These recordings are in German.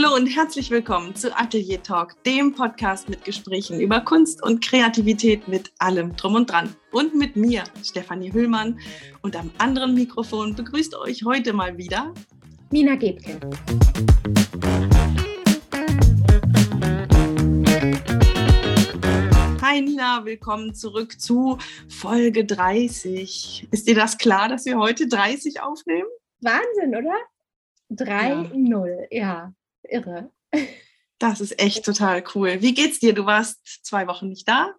Hallo und herzlich willkommen zu Atelier Talk, dem Podcast mit Gesprächen über Kunst und Kreativität mit allem drum und dran. Und mit mir, Stefanie Hüllmann. Und am anderen Mikrofon begrüßt euch heute mal wieder Nina Gebke. Hi Nina, willkommen zurück zu Folge 30. Ist dir das klar, dass wir heute 30 aufnehmen? Wahnsinn, oder? 3-0, ja. ja irre. Das ist echt total cool. Wie geht's dir? Du warst zwei Wochen nicht da.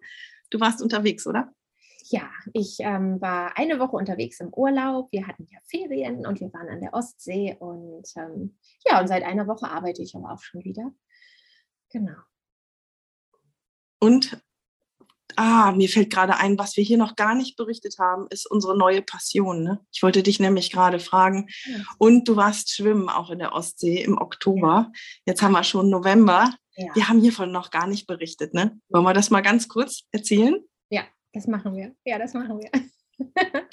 Du warst unterwegs, oder? Ja, ich ähm, war eine Woche unterwegs im Urlaub. Wir hatten ja Ferien und wir waren an der Ostsee. Und ähm, ja, und seit einer Woche arbeite ich aber auch schon wieder. Genau. Und Ah, mir fällt gerade ein, was wir hier noch gar nicht berichtet haben, ist unsere neue Passion. Ne? Ich wollte dich nämlich gerade fragen. Ja. Und du warst schwimmen auch in der Ostsee im Oktober. Jetzt haben wir schon November. Ja. Wir haben hiervon noch gar nicht berichtet. Ne? Wollen wir das mal ganz kurz erzählen? Ja, das machen wir. Ja, das machen wir.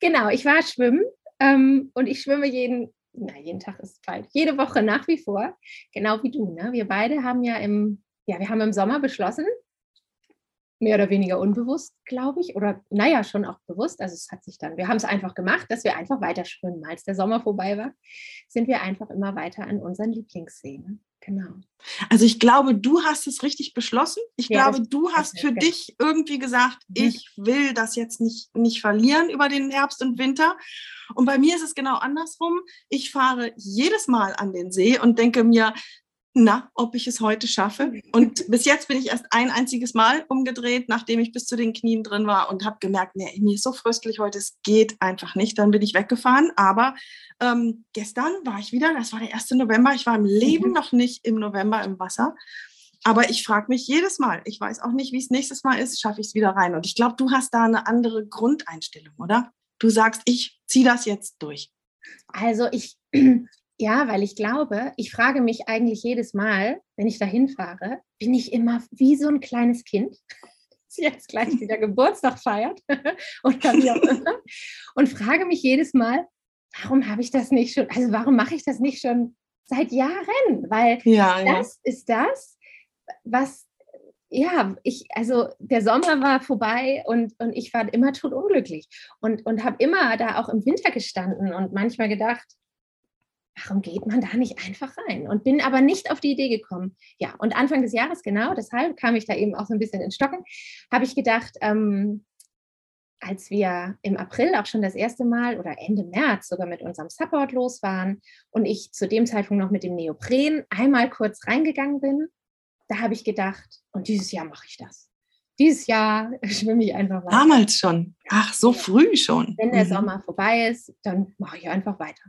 genau, ich war schwimmen ähm, und ich schwimme jeden, na, jeden Tag ist falsch, jede Woche nach wie vor, genau wie du. Ne? Wir beide haben ja im, ja, wir haben im Sommer beschlossen, mehr oder weniger unbewusst, glaube ich, oder naja, schon auch bewusst. Also es hat sich dann, wir haben es einfach gemacht, dass wir einfach weiter schwimmen. Als der Sommer vorbei war, sind wir einfach immer weiter an unseren Lieblingsseen. Genau. Also ich glaube, du hast es richtig beschlossen. Ich ja, glaube, du hast für genau. dich irgendwie gesagt, mhm. ich will das jetzt nicht, nicht verlieren über den Herbst und Winter. Und bei mir ist es genau andersrum. Ich fahre jedes Mal an den See und denke mir, na, ob ich es heute schaffe. Und bis jetzt bin ich erst ein einziges Mal umgedreht, nachdem ich bis zu den Knien drin war und habe gemerkt, nee, mir ist so fröstlich heute, es geht einfach nicht. Dann bin ich weggefahren. Aber ähm, gestern war ich wieder, das war der 1. November, ich war im Leben mhm. noch nicht im November im Wasser. Aber ich frage mich jedes Mal, ich weiß auch nicht, wie es nächstes Mal ist, schaffe ich es wieder rein. Und ich glaube, du hast da eine andere Grundeinstellung, oder? Du sagst, ich ziehe das jetzt durch. Also ich, ja, weil ich glaube, ich frage mich eigentlich jedes Mal, wenn ich dahin fahre, bin ich immer wie so ein kleines Kind, das jetzt gleich wieder Geburtstag feiert oder wie auch immer, und frage mich jedes Mal, warum habe ich das nicht schon, also warum mache ich das nicht schon seit Jahren? Weil ja, das ja. ist das, was ja, ich, also der Sommer war vorbei und, und ich war immer totunglücklich und, und habe immer da auch im Winter gestanden und manchmal gedacht, warum geht man da nicht einfach rein? Und bin aber nicht auf die Idee gekommen. Ja, und Anfang des Jahres, genau, deshalb kam ich da eben auch so ein bisschen ins Stocken, habe ich gedacht, ähm, als wir im April auch schon das erste Mal oder Ende März sogar mit unserem Support los waren und ich zu dem Zeitpunkt noch mit dem Neopren einmal kurz reingegangen bin, da habe ich gedacht, und dieses Jahr mache ich das. Dieses Jahr schwimme ich einfach weiter. Damals schon. Ach, so früh schon. Wenn der mhm. Sommer vorbei ist, dann mache ich einfach weiter.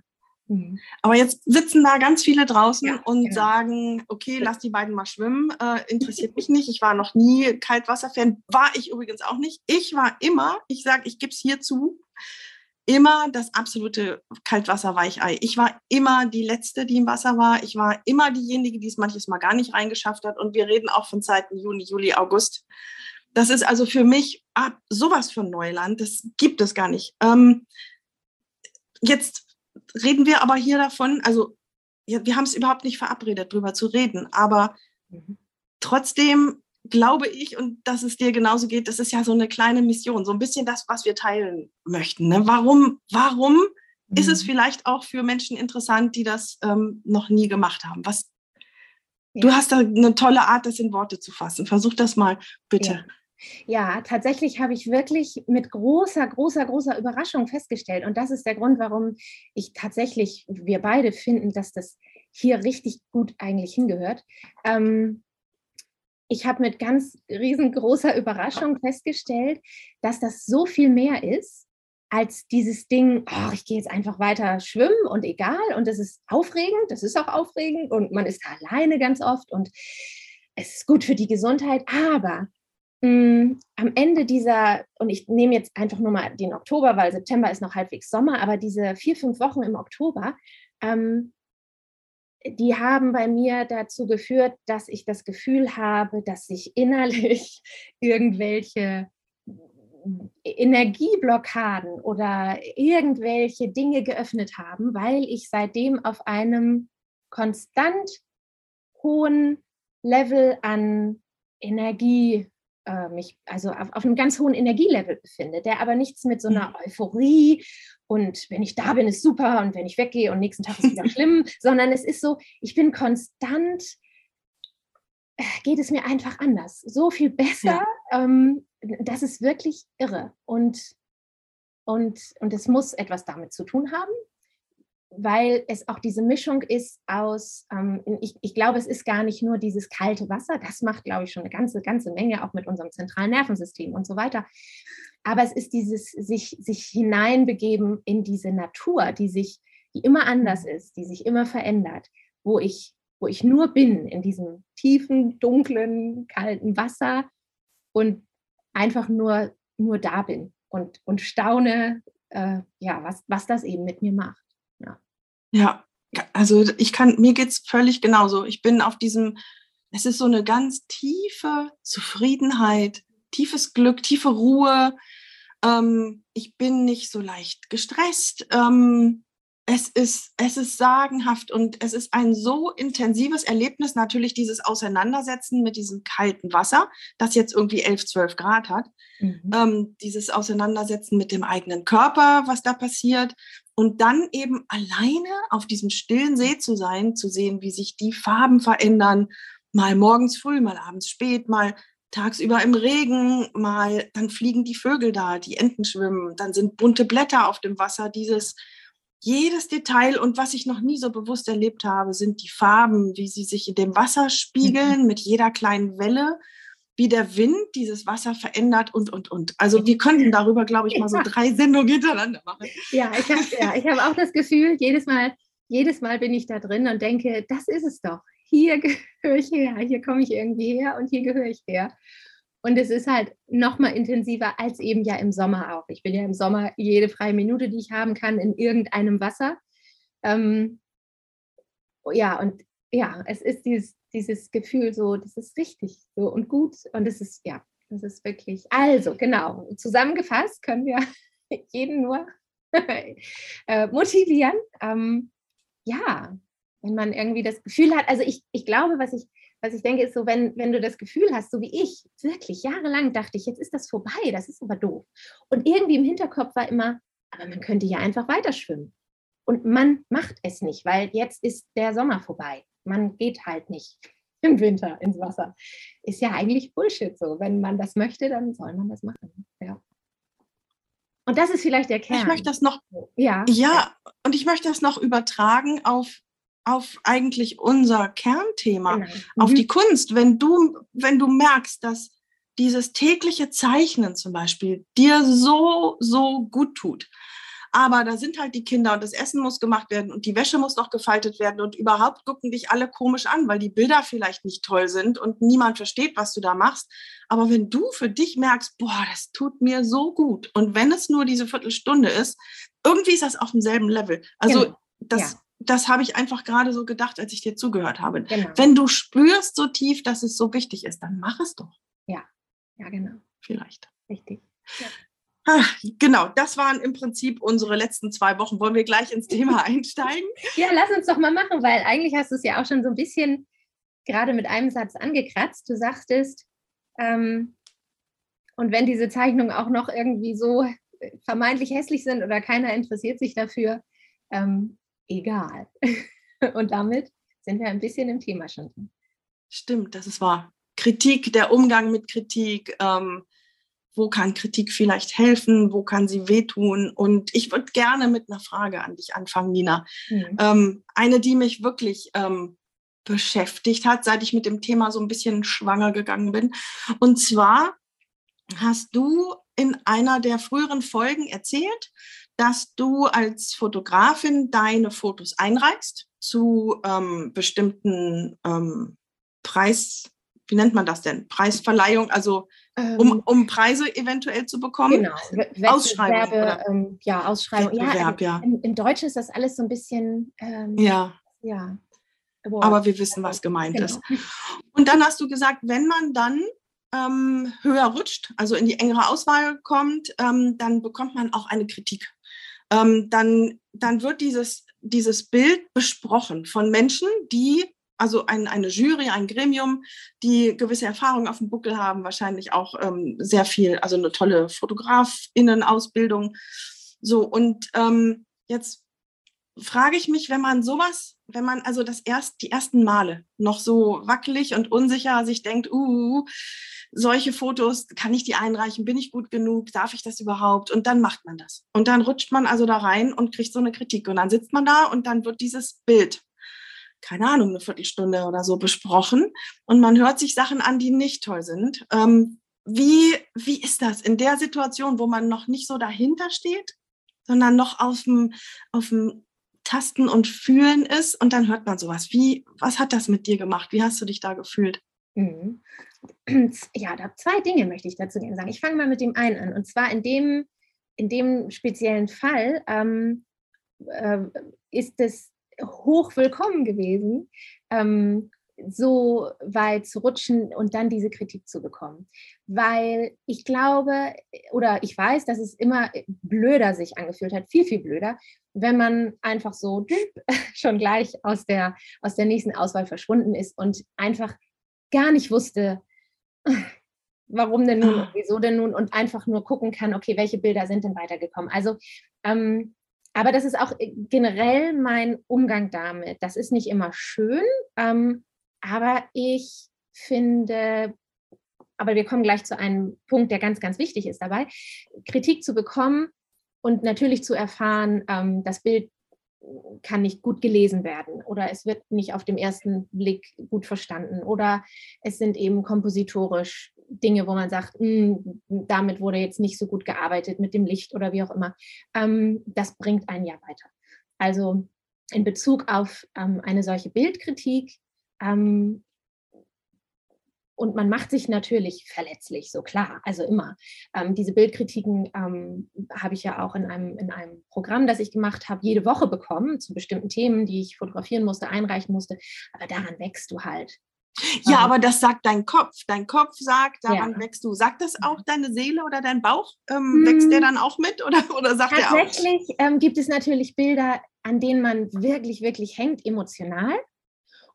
Mhm. Aber jetzt sitzen da ganz viele draußen ja, und genau. sagen, okay, lass die beiden mal schwimmen, äh, interessiert mich nicht. Ich war noch nie Kaltwasserfan, war ich übrigens auch nicht. Ich war immer, ich sage, ich gebe es hier zu, immer das absolute Kaltwasser-Weichei. Ich war immer die Letzte, die im Wasser war. Ich war immer diejenige, die es manches Mal gar nicht reingeschafft hat. Und wir reden auch von Zeiten Juni, Juli, August. Das ist also für mich ah, sowas von Neuland. Das gibt es gar nicht. Ähm, jetzt reden wir aber hier davon, also ja, wir haben es überhaupt nicht verabredet, darüber zu reden, aber mhm. trotzdem glaube ich, und dass es dir genauso geht, das ist ja so eine kleine Mission, so ein bisschen das, was wir teilen möchten. Ne? Warum, warum mhm. ist es mhm. vielleicht auch für Menschen interessant, die das ähm, noch nie gemacht haben? Was, ja. Du hast da eine tolle Art, das in Worte zu fassen. Versuch das mal bitte. Ja. Ja, tatsächlich habe ich wirklich mit großer, großer, großer Überraschung festgestellt. Und das ist der Grund, warum ich tatsächlich, wir beide finden, dass das hier richtig gut eigentlich hingehört. Ähm, ich habe mit ganz riesengroßer Überraschung festgestellt, dass das so viel mehr ist als dieses Ding, oh, ich gehe jetzt einfach weiter schwimmen und egal. Und das ist aufregend, das ist auch aufregend und man ist alleine ganz oft und es ist gut für die Gesundheit. Aber mm, am Ende dieser, und ich nehme jetzt einfach nur mal den Oktober, weil September ist noch halbwegs Sommer, aber diese vier, fünf Wochen im Oktober, ähm, die haben bei mir dazu geführt, dass ich das Gefühl habe, dass sich innerlich irgendwelche Energieblockaden oder irgendwelche Dinge geöffnet haben, weil ich seitdem auf einem konstant hohen Level an Energie äh, mich, also auf, auf, einem ganz hohen Energielevel befinde, der aber nichts mit so einer mhm. Euphorie und wenn ich da bin, ist super und wenn ich weggehe und nächsten Tag ist wieder schlimm, sondern es ist so, ich bin konstant, äh, geht es mir einfach anders, so viel besser. Ja. Ähm, das ist wirklich irre und, und, und es muss etwas damit zu tun haben weil es auch diese Mischung ist aus, ähm, ich, ich, glaube, es ist gar nicht nur dieses kalte Wasser, das macht, glaube ich, schon eine ganze, ganze Menge, auch mit unserem zentralen Nervensystem und so weiter. Aber es ist dieses sich, sich hineinbegeben in diese Natur, die sich, die immer anders ist, die sich immer verändert, wo ich, wo ich nur bin in diesem tiefen, dunklen, kalten Wasser und einfach nur, nur da bin und, und staune, äh, ja, was, was das eben mit mir macht. Ja, also ich kann, mir geht es völlig genauso. Ich bin auf diesem, es ist so eine ganz tiefe Zufriedenheit, tiefes Glück, tiefe Ruhe. Ähm, ich bin nicht so leicht gestresst. Ähm, es ist, es ist sagenhaft und es ist ein so intensives Erlebnis, natürlich dieses Auseinandersetzen mit diesem kalten Wasser, das jetzt irgendwie 11, 12 Grad hat. Mhm. Ähm, dieses Auseinandersetzen mit dem eigenen Körper, was da passiert. Und dann eben alleine auf diesem stillen See zu sein, zu sehen, wie sich die Farben verändern, mal morgens früh, mal abends spät, mal tagsüber im Regen, mal dann fliegen die Vögel da, die Enten schwimmen, dann sind bunte Blätter auf dem Wasser, dieses jedes Detail und was ich noch nie so bewusst erlebt habe, sind die Farben, wie sie sich in dem Wasser spiegeln mhm. mit jeder kleinen Welle, wie der Wind dieses Wasser verändert und, und, und. Also wir könnten darüber, glaube ich, mal so drei Sendungen hintereinander machen. Ja, ich habe ja, hab auch das Gefühl, jedes Mal, jedes Mal bin ich da drin und denke, das ist es doch. Hier gehöre ich her, hier komme ich irgendwie her und hier gehöre ich her. Und es ist halt noch mal intensiver als eben ja im Sommer auch. Ich bin ja im Sommer jede freie Minute, die ich haben kann, in irgendeinem Wasser. Ähm, ja, und ja, es ist dieses, dieses Gefühl so, das ist richtig so und gut. Und es ist, ja, das ist wirklich. Also, genau, zusammengefasst können wir jeden nur äh, motivieren. Ähm, ja, wenn man irgendwie das Gefühl hat, also ich, ich glaube, was ich was ich denke, ist so, wenn, wenn du das Gefühl hast, so wie ich, wirklich jahrelang dachte ich, jetzt ist das vorbei, das ist aber doof. Und irgendwie im Hinterkopf war immer, aber man könnte ja einfach weiter schwimmen. Und man macht es nicht, weil jetzt ist der Sommer vorbei. Man geht halt nicht im Winter ins Wasser. Ist ja eigentlich Bullshit so. Wenn man das möchte, dann soll man das machen. Ja. Und das ist vielleicht der Kern. Ich möchte das noch, ja, ja, und ich möchte das noch übertragen auf auf eigentlich unser Kernthema, genau. mhm. auf die Kunst. Wenn du, wenn du merkst, dass dieses tägliche Zeichnen zum Beispiel dir so, so gut tut, aber da sind halt die Kinder und das Essen muss gemacht werden und die Wäsche muss noch gefaltet werden und überhaupt gucken dich alle komisch an, weil die Bilder vielleicht nicht toll sind und niemand versteht, was du da machst. Aber wenn du für dich merkst, boah, das tut mir so gut und wenn es nur diese Viertelstunde ist, irgendwie ist das auf demselben Level. Also genau. das, ja das habe ich einfach gerade so gedacht, als ich dir zugehört habe. Genau. Wenn du spürst so tief, dass es so wichtig ist, dann mach es doch. Ja, ja, genau. Vielleicht. Richtig. Ja. Ach, genau, das waren im Prinzip unsere letzten zwei Wochen. Wollen wir gleich ins Thema einsteigen? ja, lass uns doch mal machen, weil eigentlich hast du es ja auch schon so ein bisschen gerade mit einem Satz angekratzt. Du sagtest, ähm, und wenn diese Zeichnungen auch noch irgendwie so vermeintlich hässlich sind oder keiner interessiert sich dafür, ähm, egal. Und damit sind wir ein bisschen im Thema schon drin. Stimmt, das ist wahr. Kritik, der Umgang mit Kritik, ähm, wo kann Kritik vielleicht helfen, wo kann sie wehtun? Und ich würde gerne mit einer Frage an dich anfangen, Nina. Mhm. Ähm, eine, die mich wirklich ähm, beschäftigt hat, seit ich mit dem Thema so ein bisschen schwanger gegangen bin. Und zwar hast du in einer der früheren Folgen erzählt, dass du als Fotografin deine Fotos einreichst zu ähm, bestimmten ähm, Preis, wie nennt man das denn? Preisverleihung, also um, ähm, um Preise eventuell zu bekommen? Genau, Ausschreibung. Oder? Ähm, ja, Ausschreibung. Ja, ja. Im, Im Deutschen ist das alles so ein bisschen. Ähm, ja. Ja. Wow. Aber wir wissen, was gemeint genau. ist. Und dann hast du gesagt, wenn man dann ähm, höher rutscht, also in die engere Auswahl kommt, ähm, dann bekommt man auch eine Kritik ähm, dann, dann wird dieses, dieses Bild besprochen von Menschen, die Also ein, eine Jury, ein Gremium, die gewisse Erfahrungen auf dem Buckel haben, wahrscheinlich auch ähm, sehr viel, also eine tolle Fotografinnen-Ausbildung. So, und ähm, jetzt frage ich mich, wenn man sowas, wenn man also das erst, die ersten Male noch so wackelig und unsicher sich denkt, uh, solche Fotos, kann ich die einreichen? Bin ich gut genug? Darf ich das überhaupt? Und dann macht man das. Und dann rutscht man also da rein und kriegt so eine Kritik. Und dann sitzt man da und dann wird dieses Bild, keine Ahnung, eine Viertelstunde oder so besprochen. Und man hört sich Sachen an, die nicht toll sind. Ähm, wie, wie ist das in der Situation, wo man noch nicht so dahinter steht, sondern noch auf dem, auf dem Tasten und Fühlen ist und dann hört man sowas. Wie, was hat das mit dir gemacht? Wie hast du dich da gefühlt? Mhm. Ja, da zwei Dinge möchte ich dazu sagen. Ich fange mal mit dem einen an. Und zwar in dem, in dem speziellen Fall ähm, äh, ist es hoch willkommen gewesen, ähm, so weit zu rutschen und dann diese Kritik zu bekommen. Weil ich glaube oder ich weiß, dass es immer blöder sich angefühlt hat, viel, viel blöder, wenn man einfach so schon gleich aus der, aus der nächsten Auswahl verschwunden ist und einfach gar nicht wusste, warum denn nun, ah. wieso denn nun und einfach nur gucken kann, okay, welche Bilder sind denn weitergekommen. Also, ähm, aber das ist auch generell mein Umgang damit. Das ist nicht immer schön, ähm, aber ich finde, aber wir kommen gleich zu einem Punkt, der ganz, ganz wichtig ist dabei, Kritik zu bekommen und natürlich zu erfahren, ähm, das Bild kann nicht gut gelesen werden oder es wird nicht auf dem ersten Blick gut verstanden oder es sind eben kompositorisch Dinge, wo man sagt, hm, damit wurde jetzt nicht so gut gearbeitet mit dem Licht oder wie auch immer. Ähm, das bringt einen ja weiter. Also in Bezug auf ähm, eine solche Bildkritik ähm, und man macht sich natürlich verletzlich, so klar, also immer. Ähm, diese Bildkritiken ähm, habe ich ja auch in einem, in einem Programm, das ich gemacht habe, jede Woche bekommen zu bestimmten Themen, die ich fotografieren musste, einreichen musste. Aber daran wächst du halt. Ja, ähm, aber das sagt dein Kopf. Dein Kopf sagt, daran ja. wächst du. Sagt das auch deine Seele oder dein Bauch? Ähm, wächst der hm. dann auch mit oder, oder sagt er auch? Tatsächlich ähm, gibt es natürlich Bilder, an denen man wirklich, wirklich hängt emotional.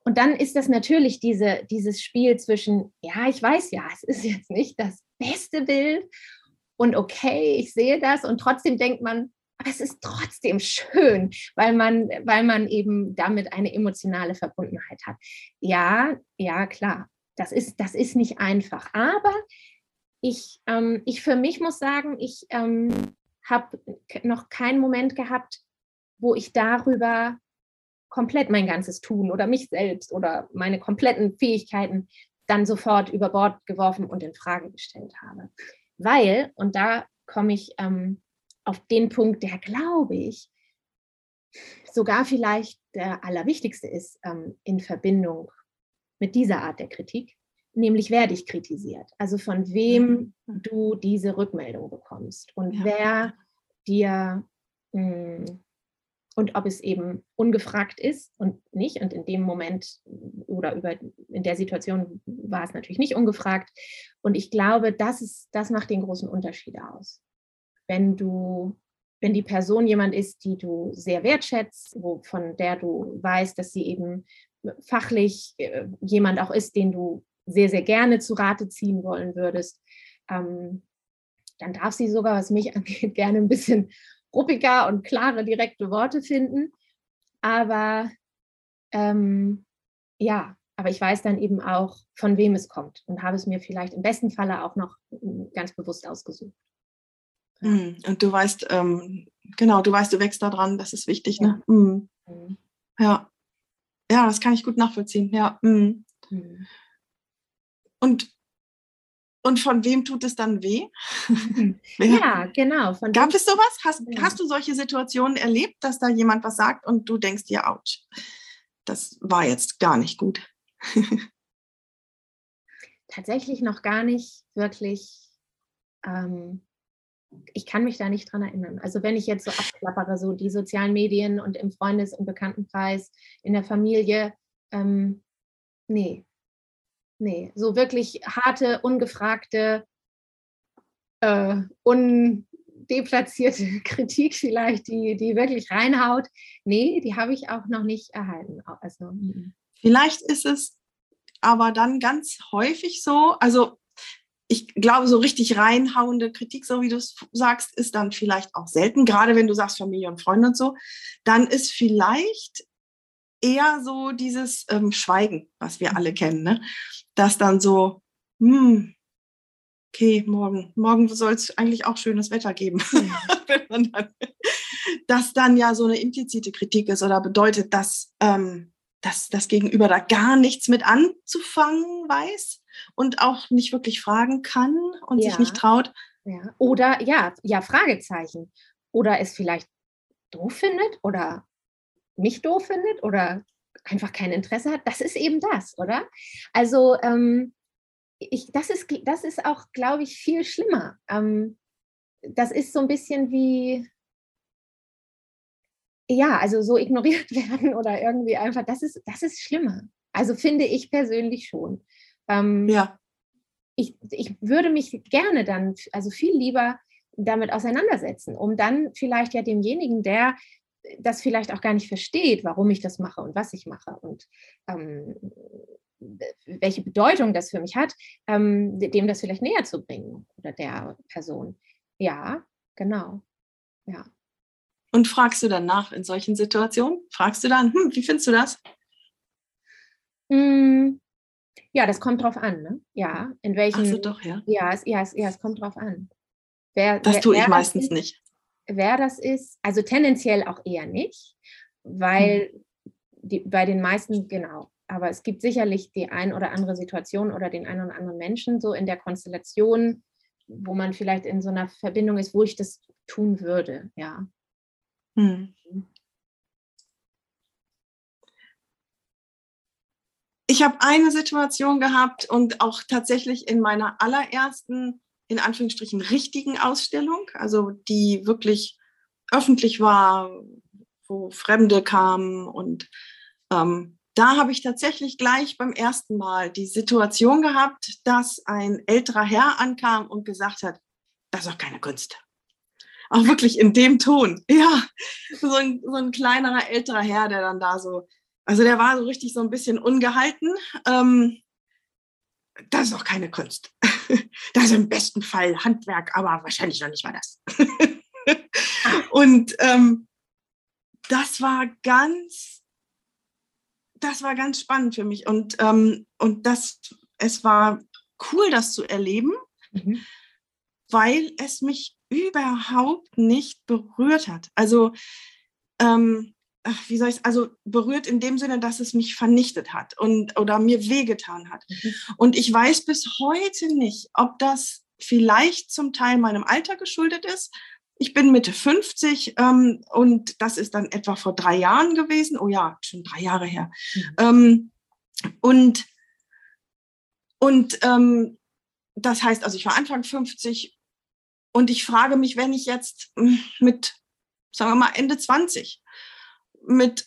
Und dann ist das natürlich diese, dieses Spiel zwischen, ja, ich weiß ja, es ist jetzt nicht das beste Bild und okay, ich sehe das und trotzdem denkt man, aber es ist trotzdem schön, weil man, weil man eben damit eine emotionale Verbundenheit hat. Ja, ja, klar, das ist, das ist nicht einfach. Aber ich, ähm, ich für mich muss sagen, ich ähm, habe noch keinen Moment gehabt, wo ich darüber komplett mein ganzes Tun oder mich selbst oder meine kompletten Fähigkeiten dann sofort über Bord geworfen und in Frage gestellt habe. Weil, und da komme ich ähm, auf den Punkt, der, glaube ich, sogar vielleicht der allerwichtigste ist ähm, in Verbindung mit dieser Art der Kritik, nämlich wer dich kritisiert, also von wem mhm. du diese Rückmeldung bekommst und ja. wer dir mh, hm, und ob es eben ungefragt ist und nicht. Und in dem Moment oder über, in der Situation war es natürlich nicht ungefragt. Und ich glaube, das, ist, das macht den großen Unterschied aus. Wenn du, wenn die Person jemand ist, die du sehr wertschätzt, wo, von der du weißt, dass sie eben fachlich äh, jemand auch ist, den du sehr, sehr gerne zu Rate ziehen wollen würdest, ähm, dann darf sie sogar, was mich angeht, gerne ein bisschen ruppiger und klare, direkte Worte finden. Aber ähm, ja, aber ich weiß dann eben auch, von wem es kommt und habe es mir vielleicht im besten Falle auch noch hm, ganz bewusst ausgesucht. Hm, und du weißt, ähm, genau, du weißt, du wächst daran, das ist wichtig, ne? ja. ne? Mhm. Mhm. Ja. Ja, das kann ich gut nachvollziehen, ja. Mhm. Und und von wem tut es dann weh? ja, genau. Gab es sowas? Hast, ja. hast du solche Situationen erlebt, dass da jemand was sagt und du denkst dir, ouch, das war jetzt gar nicht gut? Tatsächlich noch gar nicht wirklich. Ähm, ich kann mich da nicht dran erinnern. Also wenn ich jetzt so abklappere, so die sozialen Medien und im Freundes- und Bekanntenkreis, in der Familie, ähm, nee, nee, so wirklich harte, ungefragte, äh, undeplatzierte Kritik vielleicht, die, die wirklich reinhaut. Nee, die habe ich auch noch nicht erhalten. Also, Vielleicht ist es aber dann ganz häufig so, also ich glaube, so richtig reinhauende Kritik, so wie du es sagst, ist dann vielleicht auch selten, gerade wenn du sagst Familie und Freunde und so. Dann ist vielleicht eher so dieses ähm, Schweigen, was wir alle kennen, ne? dass dann so, hm, okay, morgen, morgen soll es eigentlich auch schönes Wetter geben. dann, dass dann ja so eine implizite Kritik ist oder bedeutet, dass ähm, dass das Gegenüber da gar nichts mit anzufangen weiß und auch nicht wirklich fragen kann und ja. sich nicht traut. Ja. Oder ja, ja, Fragezeichen. Oder es vielleicht doof findet oder mich doof findet oder einfach kein Interesse hat. Das ist eben das, oder? Also ähm, ich, das, ist, das ist auch, glaube ich, viel schlimmer. Ähm, das ist so ein bisschen wie, ja, also so ignoriert werden oder irgendwie einfach, das ist, das ist schlimmer. Also finde ich persönlich schon. Ähm, ja. Ich, ich würde mich gerne dann, also viel lieber damit auseinandersetzen, um dann vielleicht ja demjenigen, der das vielleicht auch gar nicht versteht, warum ich das mache und was ich mache und ähm, welche Bedeutung das für mich hat, ähm, dem das vielleicht näher zu bringen oder der Person. Ja, genau. Ja. Und fragst du dann nach in solchen Situationen? Fragst du dann, hm, wie findest du das? Hm, ja, das kommt drauf an, ne? Ja, in welchen. Also doch, ja. Ja, es, ja, es, ja, es kommt drauf an. Wer, das wer, tue ich meistens ist, nicht. Wer das ist, also tendenziell auch eher nicht, weil hm. die, bei den meisten, genau, aber es gibt sicherlich die ein oder andere Situation oder den einen oder anderen Menschen so in der Konstellation, wo man vielleicht in so einer Verbindung ist, wo ich das tun würde, ja. Hm. Ich habe eine Situation gehabt und auch tatsächlich in meiner allerersten, in Anführungsstrichen, richtigen Ausstellung, also die wirklich öffentlich war, wo Fremde kamen und ähm, da habe ich tatsächlich gleich beim ersten Mal die Situation gehabt, dass ein älterer Herr ankam und gesagt hat, das ist doch keine Kunst auch wirklich in dem Ton. Ja, so ein, so ein kleinerer, älterer Herr, der dann da so, also der war so richtig so ein bisschen ungehalten. Ähm, das ist auch keine Kunst. Das ist im besten Fall Handwerk, aber wahrscheinlich noch nicht mal das. Und ähm, das war ganz, das war ganz spannend für mich. Und, ähm, und das, es war cool, das zu erleben, mhm. weil es mich überhaupt nicht berührt hat. Also, ähm, wie soll ich es, also berührt in dem Sinne, dass es mich vernichtet hat und oder mir wehgetan hat. Mhm. Und ich weiß bis heute nicht, ob das vielleicht zum Teil meinem Alter geschuldet ist. Ich bin Mitte 50 ähm, und das ist dann etwa vor drei Jahren gewesen. Oh ja, schon drei Jahre her. Mhm. Ähm, und und ähm, das heißt, also ich war Anfang 50 und ich frage mich, wenn ich jetzt hm, mit, sagen wir mal, Ende 20 mit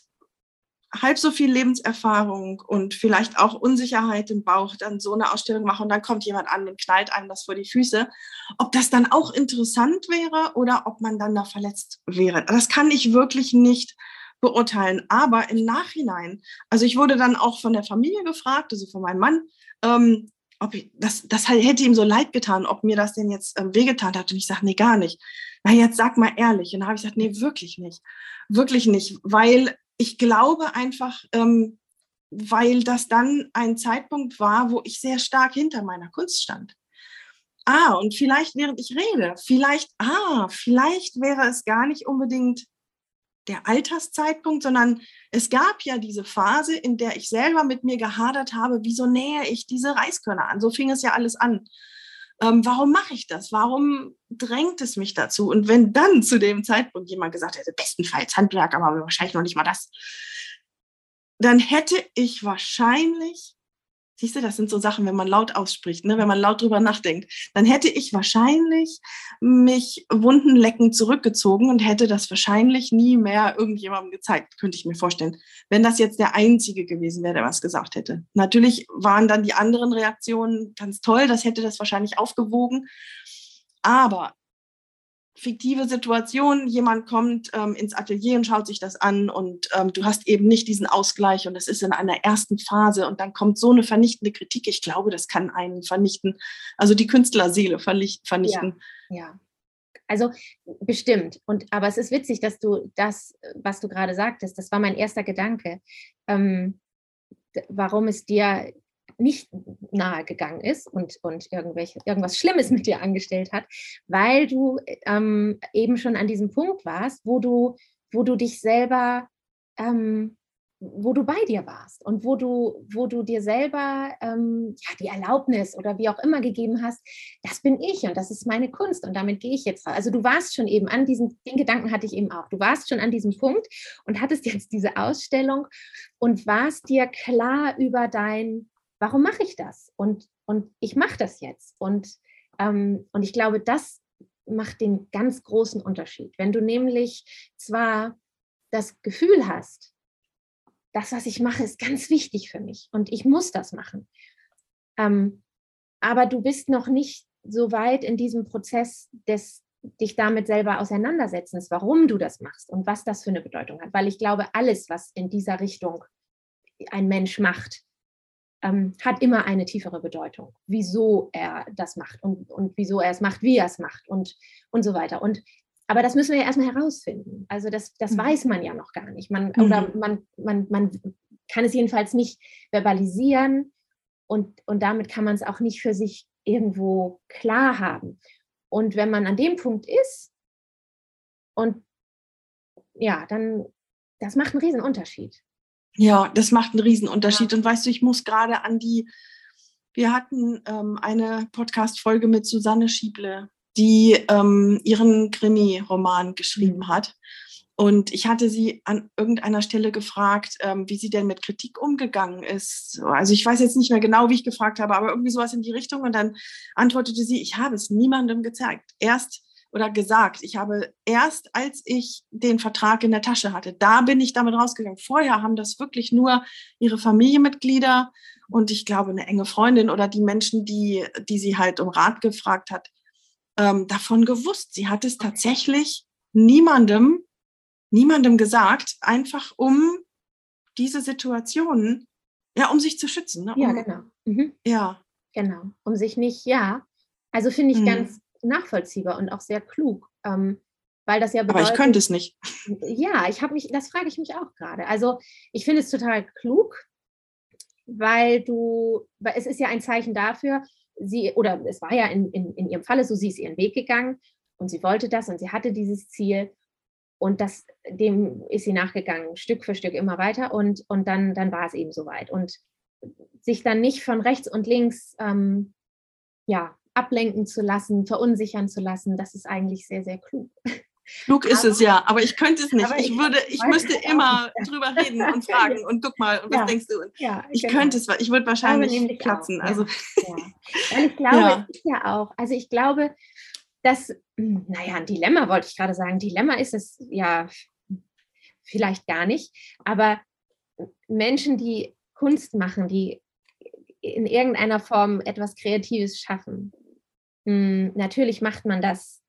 halb so viel Lebenserfahrung und vielleicht auch Unsicherheit im Bauch dann so eine Ausstellung mache und dann kommt jemand an und knallt einem das vor die Füße, ob das dann auch interessant wäre oder ob man dann da verletzt wäre. Das kann ich wirklich nicht beurteilen. Aber im Nachhinein, also ich wurde dann auch von der Familie gefragt, also von meinem Mann, ähm, ob ich, das, das hätte ihm so leid getan, ob mir das denn jetzt ähm, wehgetan hat. Und ich sage, nee, gar nicht. Na, jetzt sag mal ehrlich. Und dann habe ich gesagt, nee, wirklich nicht. Wirklich nicht. Weil ich glaube einfach, ähm, weil das dann ein Zeitpunkt war, wo ich sehr stark hinter meiner Kunst stand. Ah, und vielleicht während ich rede, vielleicht, ah, vielleicht wäre es gar nicht unbedingt der Alterszeitpunkt, sondern es gab ja diese Phase, in der ich selber mit mir gehadert habe, wieso nähe ich diese Reiskörner an? So fing es ja alles an. Ähm, warum mache ich das? Warum drängt es mich dazu? Und wenn dann zu dem Zeitpunkt jemand gesagt hätte, bestenfalls Handwerk, aber wahrscheinlich noch nicht mal das, dann hätte ich wahrscheinlich Siehst du, das sind so Sachen, wenn man laut ausspricht, ne? wenn man laut drüber nachdenkt. Dann hätte ich wahrscheinlich mich wundenleckend zurückgezogen und hätte das wahrscheinlich nie mehr irgendjemandem gezeigt, könnte ich mir vorstellen. Wenn das jetzt der Einzige gewesen wäre, der was gesagt hätte. Natürlich waren dann die anderen Reaktionen ganz toll, das hätte das wahrscheinlich aufgewogen. Aber fiktive Situation, jemand kommt ähm, ins Atelier und schaut sich das an und ähm, du hast eben nicht diesen Ausgleich und es ist in einer ersten Phase und dann kommt so eine vernichtende Kritik. Ich glaube, das kann einen vernichten, also die Künstlerseele vernichten. Ja, ja. Also bestimmt. Und aber es ist witzig, dass du das, was du gerade sagtest, das war mein erster Gedanke. Ähm, warum es dir nicht nahe gegangen ist und, und irgendwelche, irgendwas Schlimmes mit dir angestellt hat, weil du ähm, eben schon an diesem Punkt warst, wo du, wo du dich selber, ähm, wo du bei dir warst und wo du, wo du dir selber ähm, ja, die Erlaubnis oder wie auch immer gegeben hast, das bin ich und das ist meine Kunst und damit gehe ich jetzt. Also du warst schon eben an diesem, den Gedanken hatte ich eben auch, du warst schon an diesem Punkt und hattest jetzt diese Ausstellung und warst dir klar über dein warum mache ich das? Und, und ich mache das jetzt. Und, ähm, und ich glaube, das macht den ganz großen Unterschied. Wenn du nämlich zwar das Gefühl hast, das, was ich mache, ist ganz wichtig für mich und ich muss das machen. Ähm, aber du bist noch nicht so weit in diesem Prozess des dich damit selber auseinandersetzens, warum du das machst und was das für eine Bedeutung hat. Weil ich glaube, alles, was in dieser Richtung ein Mensch macht, ähm, hat immer eine tiefere Bedeutung, wieso er das macht und, und wieso er es macht, wie er es macht und, und so weiter. Und aber das müssen wir ja erstmal herausfinden. Also das, das mhm. weiß man ja noch gar nicht. Man, mhm. Oder man, man, man kann es jedenfalls nicht verbalisieren und, und damit kann man es auch nicht für sich irgendwo klar haben. Und wenn man an dem Punkt ist und ja, dann, das macht einen riesen Unterschied. Ja, das macht einen Riesenunterschied. Ja. Und weißt du, ich muss gerade an die, wir hatten ähm, eine Podcast-Folge mit Susanne Schieble, die ähm, ihren Krimi-Roman geschrieben mhm. hat. Und ich hatte sie an irgendeiner Stelle gefragt, ähm, wie sie denn mit Kritik umgegangen ist. Also ich weiß jetzt nicht mehr genau, wie ich gefragt habe, aber irgendwie sowas in die Richtung. Und dann antwortete sie, ich habe es niemandem gezeigt. Erst oder gesagt. Ich habe erst, als ich den Vertrag in der Tasche hatte, da bin ich damit rausgegangen. Vorher haben das wirklich nur ihre Familienmitglieder und ich glaube eine enge Freundin oder die Menschen, die, die sie halt um Rat gefragt hat, ähm, davon gewusst. Sie hat es tatsächlich niemandem, niemandem gesagt, einfach um diese Situation, ja, um sich zu schützen. Ne? Um, ja, genau. Mhm. Ja. Genau. Um sich nicht, ja. Also finde ich mhm. ganz nachvollziehbar und auch sehr klug. Ähm, weil das ja bedeutet, Aber ich könnte es nicht. Ja, ich habe mich, das frage ich mich auch gerade. Also ich finde es total klug, weil du, weil es ist ja ein Zeichen dafür, sie, oder es war ja in, in, in ihrem Falle so, sie ist ihren Weg gegangen und sie wollte das und sie hatte dieses Ziel und das, dem ist sie nachgegangen, Stück für Stück immer weiter und, und dann, dann war es eben soweit. Und sich dann nicht von rechts und links ähm, ja, ablenken zu lassen, verunsichern zu lassen, das ist eigentlich sehr, sehr klug. Klug ist aber, es ja, aber ich könnte es nicht. Ich, ich, würde, ich müsste immer nicht. drüber reden und fragen und guck mal, und was ja. denkst du? Ja, ich genau. könnte es, ich würde wahrscheinlich ich platzen. Auch, also. Ja. Weil ich glaube, es ist ja auch, also ich glaube, dass, naja, ein Dilemma wollte ich gerade sagen. Dilemma ist es ja vielleicht gar nicht, aber Menschen, die Kunst machen, die in irgendeiner Form etwas Kreatives schaffen, hm, natürlich macht man das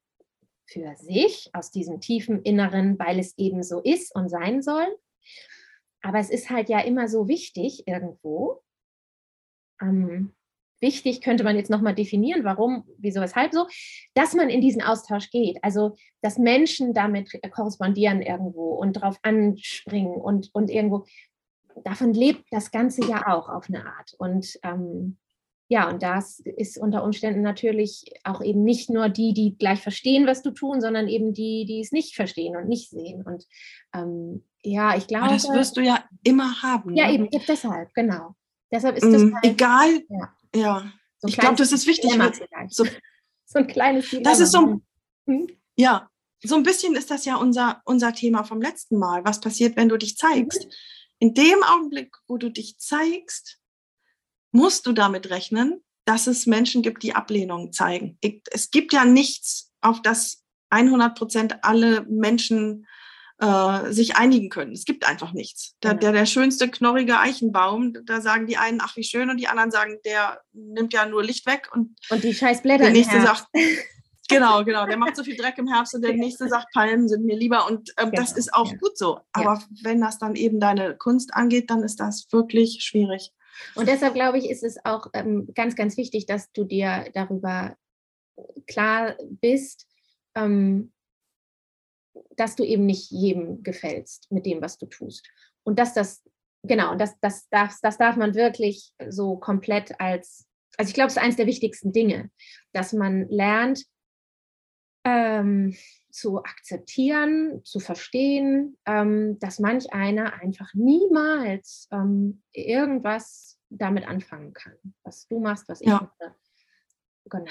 für sich aus diesem tiefen Inneren, weil es eben so ist und sein soll. Aber es ist halt ja immer so wichtig irgendwo. Ähm, wichtig könnte man jetzt nochmal definieren, warum, wieso, weshalb so, dass man in diesen Austausch geht. Also, dass Menschen damit korrespondieren irgendwo und drauf anspringen und, und irgendwo. Davon lebt das Ganze ja auch auf eine Art. Und ähm, ja, und das ist unter Umständen natürlich auch eben nicht nur die, die gleich verstehen, was du tun, sondern eben die, die es nicht verstehen und nicht sehen. Und ähm, ja, ich glaube. Aber das wirst du ja immer haben. Ja, ne? eben, deshalb, genau. Deshalb ist das. Mm, halt, egal. Ja. ja. So ich glaube, das ist wichtig. So, so, ein kleines Dilemma. Das ist so. Hm? Ja, so ein bisschen ist das ja unser, unser Thema vom letzten Mal. Was passiert, wenn du dich zeigst? Mhm. In dem Augenblick, wo du dich zeigst, musst du damit rechnen, dass es Menschen gibt, die Ablehnung zeigen. Es gibt ja nichts, auf das 100 Prozent alle Menschen äh, sich einigen können. Es gibt einfach nichts. Der, der, der schönste knorrige Eichenbaum, da sagen die einen, ach wie schön, und die anderen sagen, der nimmt ja nur Licht weg. Und, und die scheiß Blätter. Der nächste sagt, genau, genau. Der macht so viel Dreck im Herbst und der nächste sagt, Palmen sind mir lieber. Und ähm, genau. das ist auch ja. gut so. Aber ja. wenn das dann eben deine Kunst angeht, dann ist das wirklich schwierig. Und deshalb glaube ich, ist es auch ähm, ganz, ganz wichtig, dass du dir darüber klar bist, ähm, dass du eben nicht jedem gefällst mit dem, was du tust. Und dass das, genau, das, das, das, das darf man wirklich so komplett als, also ich glaube, es ist eines der wichtigsten Dinge, dass man lernt, ähm, zu akzeptieren, zu verstehen, ähm, dass manch einer einfach niemals ähm, irgendwas damit anfangen kann, was du machst, was ich ja. mache. Genau.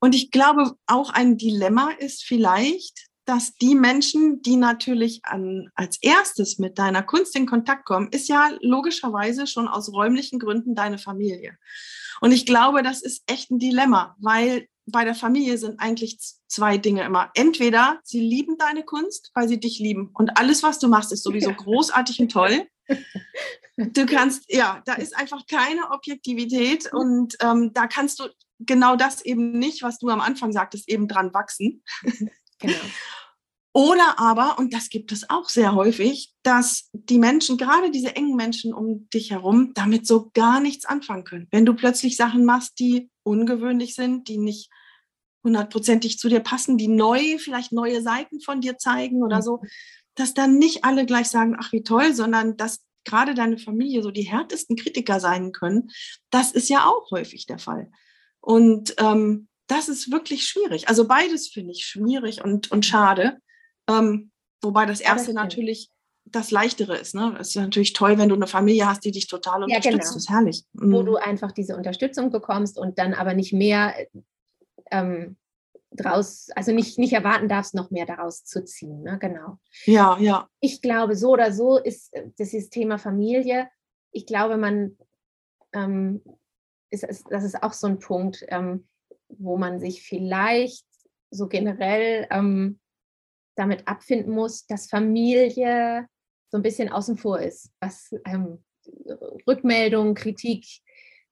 Und ich glaube, auch ein Dilemma ist vielleicht, dass die Menschen, die natürlich an, als erstes mit deiner Kunst in Kontakt kommen, ist ja logischerweise schon aus räumlichen Gründen deine Familie. Und ich glaube, das ist echt ein Dilemma, weil bei der Familie sind eigentlich zwei Dinge immer. Entweder sie lieben deine Kunst, weil sie dich lieben und alles, was du machst, ist sowieso ja. großartig und toll. Du kannst, ja, da ist einfach keine Objektivität und ähm, da kannst du genau das eben nicht, was du am Anfang sagtest, eben dran wachsen. Genau. Oder aber, und das gibt es auch sehr häufig, dass die Menschen, gerade diese engen Menschen um dich herum, damit so gar nichts anfangen können. Wenn du plötzlich Sachen machst, die ungewöhnlich sind, die nicht hundertprozentig zu dir passen, die neu, vielleicht neue Seiten von dir zeigen oder so, mhm. dass dann nicht alle gleich sagen, ach wie toll, sondern dass gerade deine Familie so die härtesten Kritiker sein können. Das ist ja auch häufig der Fall. Und ähm, das ist wirklich schwierig. Also beides finde ich schwierig und, und schade. Ähm, wobei das erste das natürlich das Leichtere ist. Ne? Es ist natürlich toll, wenn du eine Familie hast, die dich total unterstützt. Ja, genau. Das ist herrlich. Mhm. Wo du einfach diese Unterstützung bekommst und dann aber nicht mehr ähm, draus, also nicht, nicht erwarten darfst, noch mehr daraus zu ziehen. Ne? Genau. Ja, ja. Ich glaube, so oder so ist äh, das ist Thema Familie. Ich glaube, man ähm, ist, ist, das ist auch so ein Punkt, ähm, wo man sich vielleicht so generell ähm, damit abfinden muss, dass Familie so ein bisschen außen vor ist, was ähm, Rückmeldung, Kritik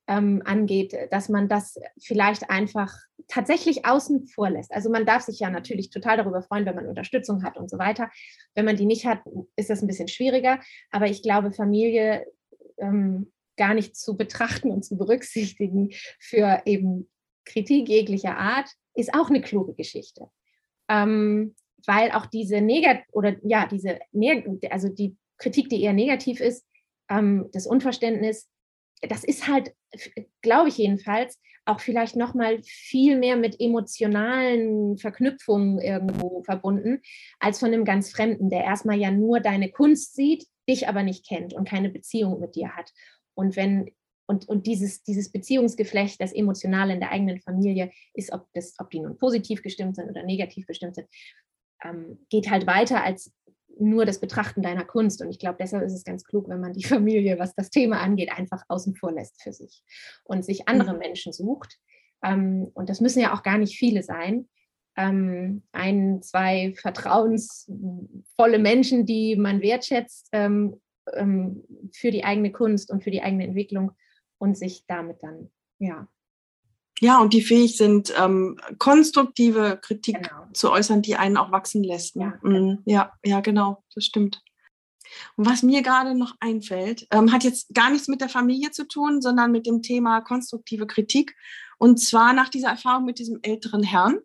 ähm, angeht, dass man das vielleicht einfach tatsächlich außen vor lässt. Also man darf sich ja natürlich total darüber freuen, wenn man Unterstützung hat und so weiter. Wenn man die nicht hat, ist das ein bisschen schwieriger. Aber ich glaube, Familie ähm, gar nicht zu betrachten und zu berücksichtigen für eben Kritik jeglicher Art, ist auch eine kluge Geschichte. Ähm, weil auch diese Negat oder ja, diese, also die Kritik, die eher negativ ist, ähm, das Unverständnis, das ist halt, glaube ich jedenfalls, auch vielleicht nochmal viel mehr mit emotionalen Verknüpfungen irgendwo verbunden, als von einem ganz Fremden, der erstmal ja nur deine Kunst sieht, dich aber nicht kennt und keine Beziehung mit dir hat. Und wenn und, und dieses, dieses Beziehungsgeflecht, das Emotionale in der eigenen Familie ist, ob, das, ob die nun positiv gestimmt sind oder negativ gestimmt sind, ähm, geht halt weiter als nur das Betrachten deiner Kunst. Und ich glaube, deshalb ist es ganz klug, wenn man die Familie, was das Thema angeht, einfach außen vor lässt für sich und sich andere mhm. Menschen sucht. Ähm, und das müssen ja auch gar nicht viele sein. Ähm, ein, zwei vertrauensvolle Menschen, die man wertschätzt ähm, ähm für die eigene Kunst und für die eigene Entwicklung und sich damit dann ja ja, und die fähig sind, ähm, konstruktive Kritik genau. zu äußern, die einen auch wachsen lässt. Ne? Ja, mhm. ja, ja, genau, das stimmt. Und was mir gerade noch einfällt, ähm, hat jetzt gar nichts mit der Familie zu tun, sondern mit dem Thema konstruktive Kritik. Und zwar nach dieser Erfahrung mit diesem älteren Herrn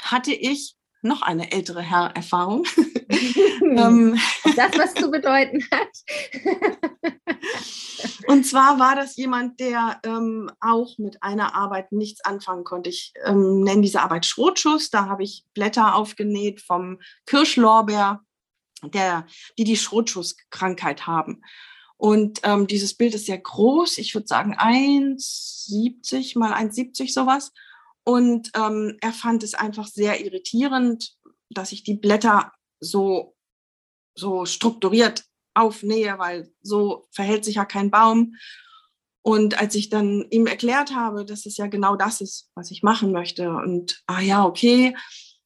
hatte ich noch eine ältere Herr-Erfahrung. ähm, das, was zu bedeuten hat. Und zwar war das jemand, der ähm, auch mit einer Arbeit nichts anfangen konnte. Ich ähm, nenne diese Arbeit Schrotschuss. Da habe ich Blätter aufgenäht vom Kirschlorbeer, der, die die Schrotschusskrankheit haben. Und ähm, dieses Bild ist sehr groß. Ich würde sagen 1,70 mal 1,70 sowas. Und ähm, er fand es einfach sehr irritierend, dass ich die Blätter so, so strukturiert aufnähe, weil so verhält sich ja kein Baum. Und als ich dann ihm erklärt habe, dass es ja genau das ist, was ich machen möchte, und ah ja, okay.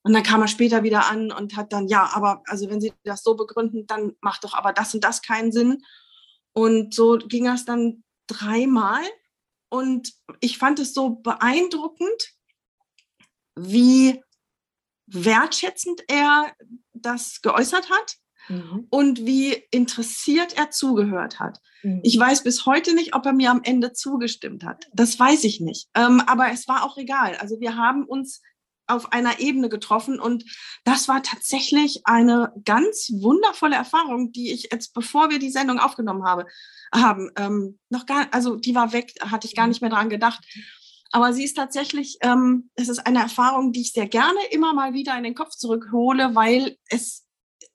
Und dann kam er später wieder an und hat dann, ja, aber also wenn Sie das so begründen, dann macht doch aber das und das keinen Sinn. Und so ging das dann dreimal. Und ich fand es so beeindruckend, wie wertschätzend er das geäußert hat mhm. und wie interessiert er zugehört hat. Mhm. Ich weiß bis heute nicht, ob er mir am Ende zugestimmt hat. Das weiß ich nicht. Ähm, aber es war auch egal. Also wir haben uns auf einer Ebene getroffen und das war tatsächlich eine ganz wundervolle Erfahrung, die ich jetzt, bevor wir die Sendung aufgenommen habe, haben, ähm, noch gar, also die war weg, hatte ich gar nicht mehr dran gedacht. Aber sie ist tatsächlich, ähm, es ist eine Erfahrung, die ich sehr gerne immer mal wieder in den Kopf zurückhole, weil es,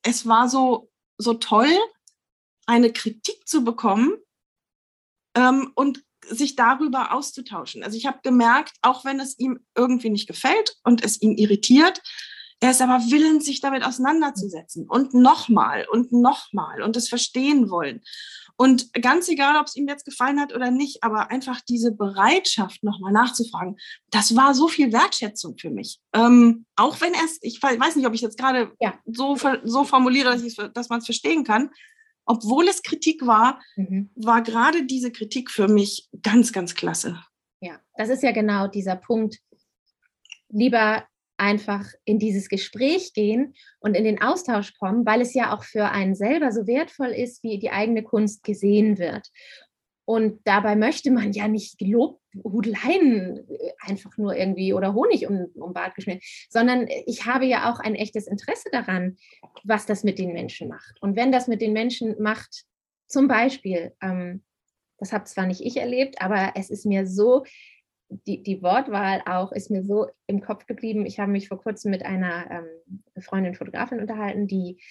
es war so, so toll, eine Kritik zu bekommen ähm, und sich darüber auszutauschen. Also ich habe gemerkt, auch wenn es ihm irgendwie nicht gefällt und es ihn irritiert, er ist aber willens, sich damit auseinanderzusetzen und nochmal und nochmal und es verstehen wollen. Und ganz egal, ob es ihm jetzt gefallen hat oder nicht, aber einfach diese Bereitschaft, nochmal nachzufragen, das war so viel Wertschätzung für mich. Ähm, auch wenn es, ich weiß nicht, ob ich jetzt gerade ja. so, so formuliere, dass, dass man es verstehen kann, obwohl es Kritik war, mhm. war gerade diese Kritik für mich ganz, ganz klasse. Ja, das ist ja genau dieser Punkt. Lieber einfach in dieses Gespräch gehen und in den Austausch kommen, weil es ja auch für einen selber so wertvoll ist, wie die eigene Kunst gesehen wird. Und dabei möchte man ja nicht gelobt Hudeleien äh, einfach nur irgendwie oder Honig um, um Bart geschmiert, sondern ich habe ja auch ein echtes Interesse daran, was das mit den Menschen macht. Und wenn das mit den Menschen macht, zum Beispiel, ähm, das habe zwar nicht ich erlebt, aber es ist mir so die, die Wortwahl auch ist mir so im Kopf geblieben. Ich habe mich vor kurzem mit einer ähm, Freundin Fotografin unterhalten, die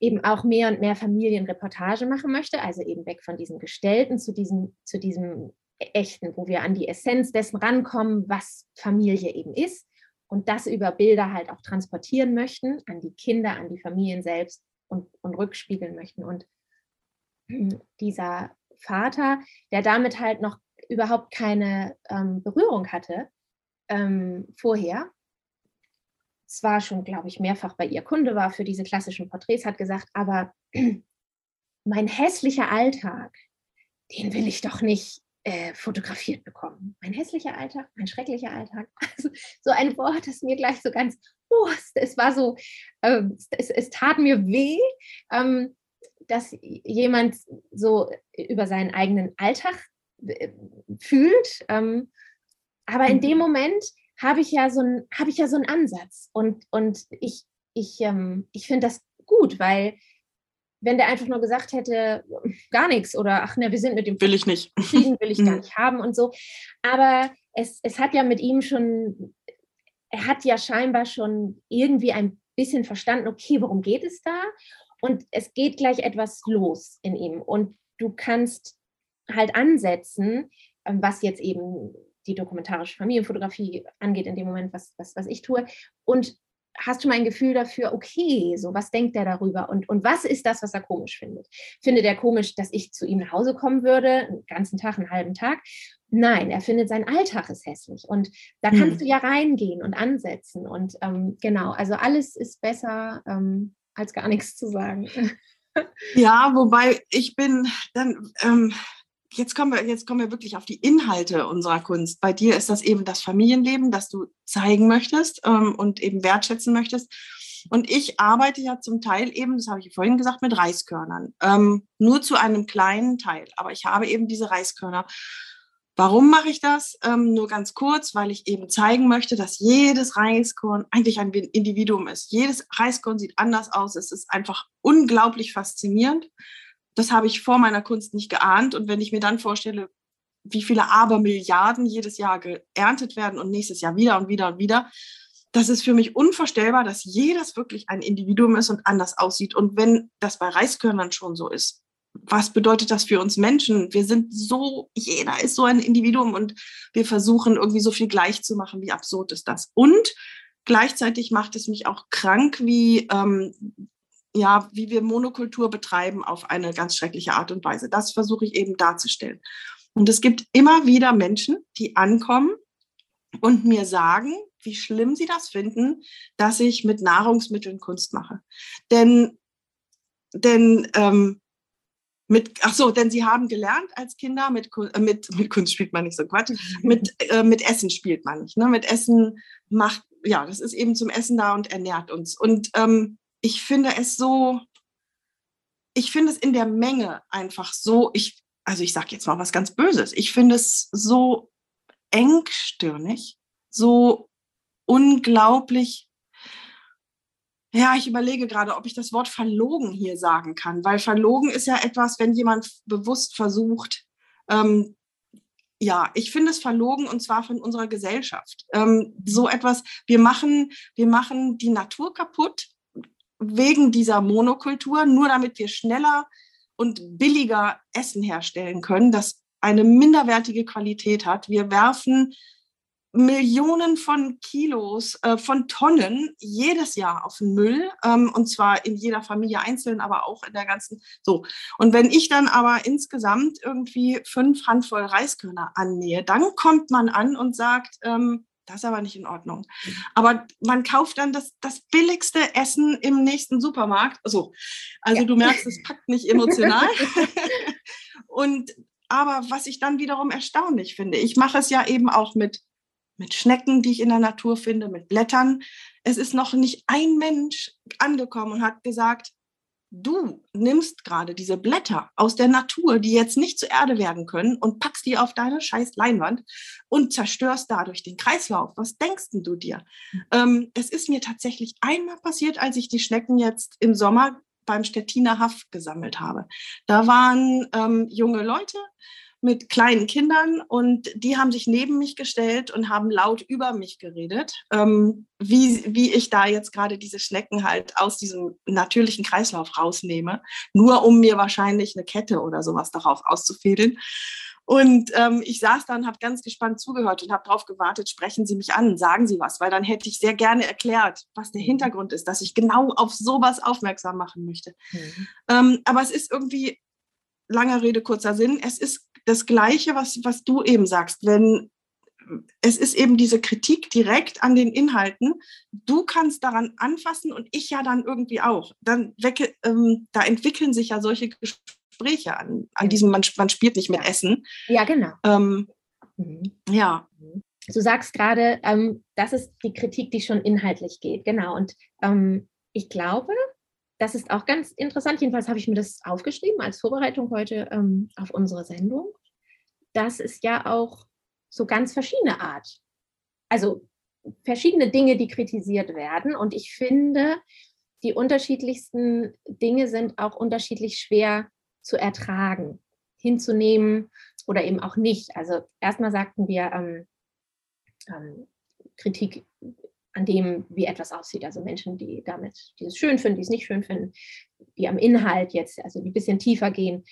eben auch mehr und mehr Familienreportage machen möchte, also eben weg von diesem Gestellten zu diesem, zu diesem Echten, wo wir an die Essenz dessen rankommen, was Familie eben ist und das über Bilder halt auch transportieren möchten an die Kinder, an die Familien selbst und, und rückspiegeln möchten. Und dieser Vater, der damit halt noch überhaupt keine ähm, Berührung hatte ähm, vorher, zwar schon, glaube ich, mehrfach bei ihr Kunde war für diese klassischen Porträts, hat gesagt, aber mein hässlicher Alltag, den will ich doch nicht äh, fotografiert bekommen. Mein hässlicher Alltag, mein schrecklicher Alltag. Also, so ein Wort, das mir gleich so ganz, oh, es, es war so, äh, es, es, tat mir weh, ähm, dass jemand so über seinen eigenen Alltag fühlt. Ähm, aber in dem mhm. Moment habe ich ja so ein, habe ich ja so einen Ansatz und, und ich, ich, ähm, ich finde das gut, weil wenn der einfach nur gesagt hätte, gar nichts oder ach ne, wir sind mit dem will ich nicht. Frieden will ich gar mhm. nicht haben und so. Aber es, es hat ja mit ihm schon, er hat ja scheinbar schon irgendwie ein bisschen verstanden, okay, worum geht es da? Und es geht gleich etwas los in ihm. Und du kannst halt ansetzen, ähm, was jetzt eben die dokumentarische Familienfotografie angeht, in dem Moment, was, was, was ich tue. Und hast du mal ein Gefühl dafür, okay, so was denkt er darüber und, und was ist das, was er komisch findet? Findet er komisch, dass ich zu ihm nach Hause kommen würde, einen ganzen Tag, einen halben Tag? Nein, er findet sein Alltag ist hässlich und da kannst hm. du ja reingehen und ansetzen und ähm, genau, also alles ist besser ähm, als gar nichts zu sagen. Ja, wobei ich bin dann ähm, jetzt kommen wir, jetzt kommen wir wirklich auf die Inhalte unserer Kunst. Bei dir ist das eben das Familienleben, das du zeigen möchtest ähm, und eben wertschätzen möchtest. Und ich arbeite ja zum Teil eben, das habe ich vorhin gesagt, mit Reiskörnern. Ähm, nur zu einem kleinen Teil. Aber ich habe eben diese Reiskörner. Warum mache ich das? Ähm, nur ganz kurz, weil ich eben zeigen möchte, dass jedes Reiskorn eigentlich ein Individuum ist. Jedes Reiskorn sieht anders aus. Es ist einfach unglaublich faszinierend das habe ich vor meiner Kunst nicht geahnt. Und wenn ich mir dann vorstelle, wie viele Abermilliarden jedes Jahr geerntet werden und nächstes Jahr wieder und wieder und wieder, das ist für mich unvorstellbar, dass jedes wirklich ein Individuum ist und anders aussieht. Und wenn das bei Reiskörnern schon so ist, was bedeutet das für uns Menschen? Wir sind so, jeder ist so ein Individuum und wir versuchen irgendwie so viel gleich zu machen. Wie absurd ist das? Und gleichzeitig macht es mich auch krank, wie ähm, ja, wie wir Monokultur betreiben auf eine ganz schreckliche Art und Weise. Das versuche ich eben darzustellen. Und es gibt immer wieder Menschen, die ankommen und mir sagen, wie schlimm sie das finden, dass ich mit Nahrungsmitteln Kunst mache. Denn, denn ähm, Mit, ach so, denn sie haben gelernt als Kinder, mit, äh, mit, mit Kunst spielt man nicht so Quatsch, mit, äh, mit Essen spielt man nicht. Ne? Mit Essen macht, ja, das ist eben zum Essen da und ernährt uns. Und ähm, ich finde es so, ich finde es in der Menge einfach so, ich, also ich sage jetzt mal was ganz Böses, ich finde es so engstirnig, so unglaublich ja, ich überlege gerade, ob ich das Wort verlogen hier sagen kann, weil verlogen ist ja etwas, wenn jemand bewusst versucht, ähm, ja, ich finde es verlogen und zwar von unserer Gesellschaft. Ähm, so etwas, wir machen, wir machen die Natur kaputt wegen dieser Monokultur, nur damit wir schneller und billiger Essen herstellen können, das eine minderwertige Qualität hat. Wir werfen Millionen von Kilos, äh, von Tonnen jedes Jahr auf den Müll. Ähm, und zwar in jeder Familie einzeln, aber auch in der ganzen. So. Und wenn ich dann aber insgesamt irgendwie fünf Handvoll Reiskörner annähe, dann kommt man an und sagt, ähm, das ist aber nicht in Ordnung. Aber man kauft dann das, das billigste Essen im nächsten Supermarkt. So. Also ja. du merkst, es packt nicht emotional. und aber was ich dann wiederum erstaunlich finde, ich mache es ja eben auch mit mit Schnecken, die ich in der Natur finde, mit Blättern. Es ist noch nicht ein Mensch angekommen und hat gesagt, du nimmst gerade diese Blätter aus der Natur, die jetzt nicht zur Erde werden können, und packst die auf deine scheiß Leinwand und zerstörst dadurch den Kreislauf. Was denkst du dir? Ähm, es ist mir tatsächlich einmal passiert, als ich die Schnecken jetzt im Sommer beim Stettiner Haff gesammelt habe. Da waren ähm, junge Leute, mit kleinen Kindern und die haben sich neben mich gestellt und haben laut über mich geredet, ähm, wie, wie ich da jetzt gerade diese Schnecken halt aus diesem natürlichen Kreislauf rausnehme, nur um mir wahrscheinlich eine Kette oder sowas darauf auszufädeln. Und ähm, ich saß dann, habe ganz gespannt zugehört und habe darauf gewartet, sprechen Sie mich an, sagen Sie was, weil dann hätte ich sehr gerne erklärt, was der. Hintergrund ist, dass ich genau auf sowas aufmerksam machen möchte. Mhm. Ähm, aber es ist irgendwie, langer Rede, kurzer Sinn, es ist das Gleiche, was, was du eben sagst, wenn es ist eben diese Kritik direkt an den Inhalten. Du kannst daran anfassen und ich ja dann irgendwie auch. Dann wecke, ähm, da entwickeln sich ja solche Gespräche an, an diesem, man, man spielt nicht mit Essen. Ja, genau. Ähm, mhm. Ja. Du sagst gerade, ähm, das ist die Kritik, die schon inhaltlich geht. Genau. Und ähm, ich glaube, das ist auch ganz interessant. Jedenfalls habe ich mir das aufgeschrieben als Vorbereitung heute ähm, auf unsere Sendung. Das ist ja auch so ganz verschiedene Art. Also verschiedene Dinge, die kritisiert werden. Und ich finde, die unterschiedlichsten Dinge sind auch unterschiedlich schwer zu ertragen, hinzunehmen oder eben auch nicht. Also erstmal sagten wir ähm, ähm, Kritik an dem, wie etwas aussieht. Also Menschen, die damit, die es schön finden, die es nicht schön finden, die am Inhalt jetzt, also die ein bisschen tiefer gehen.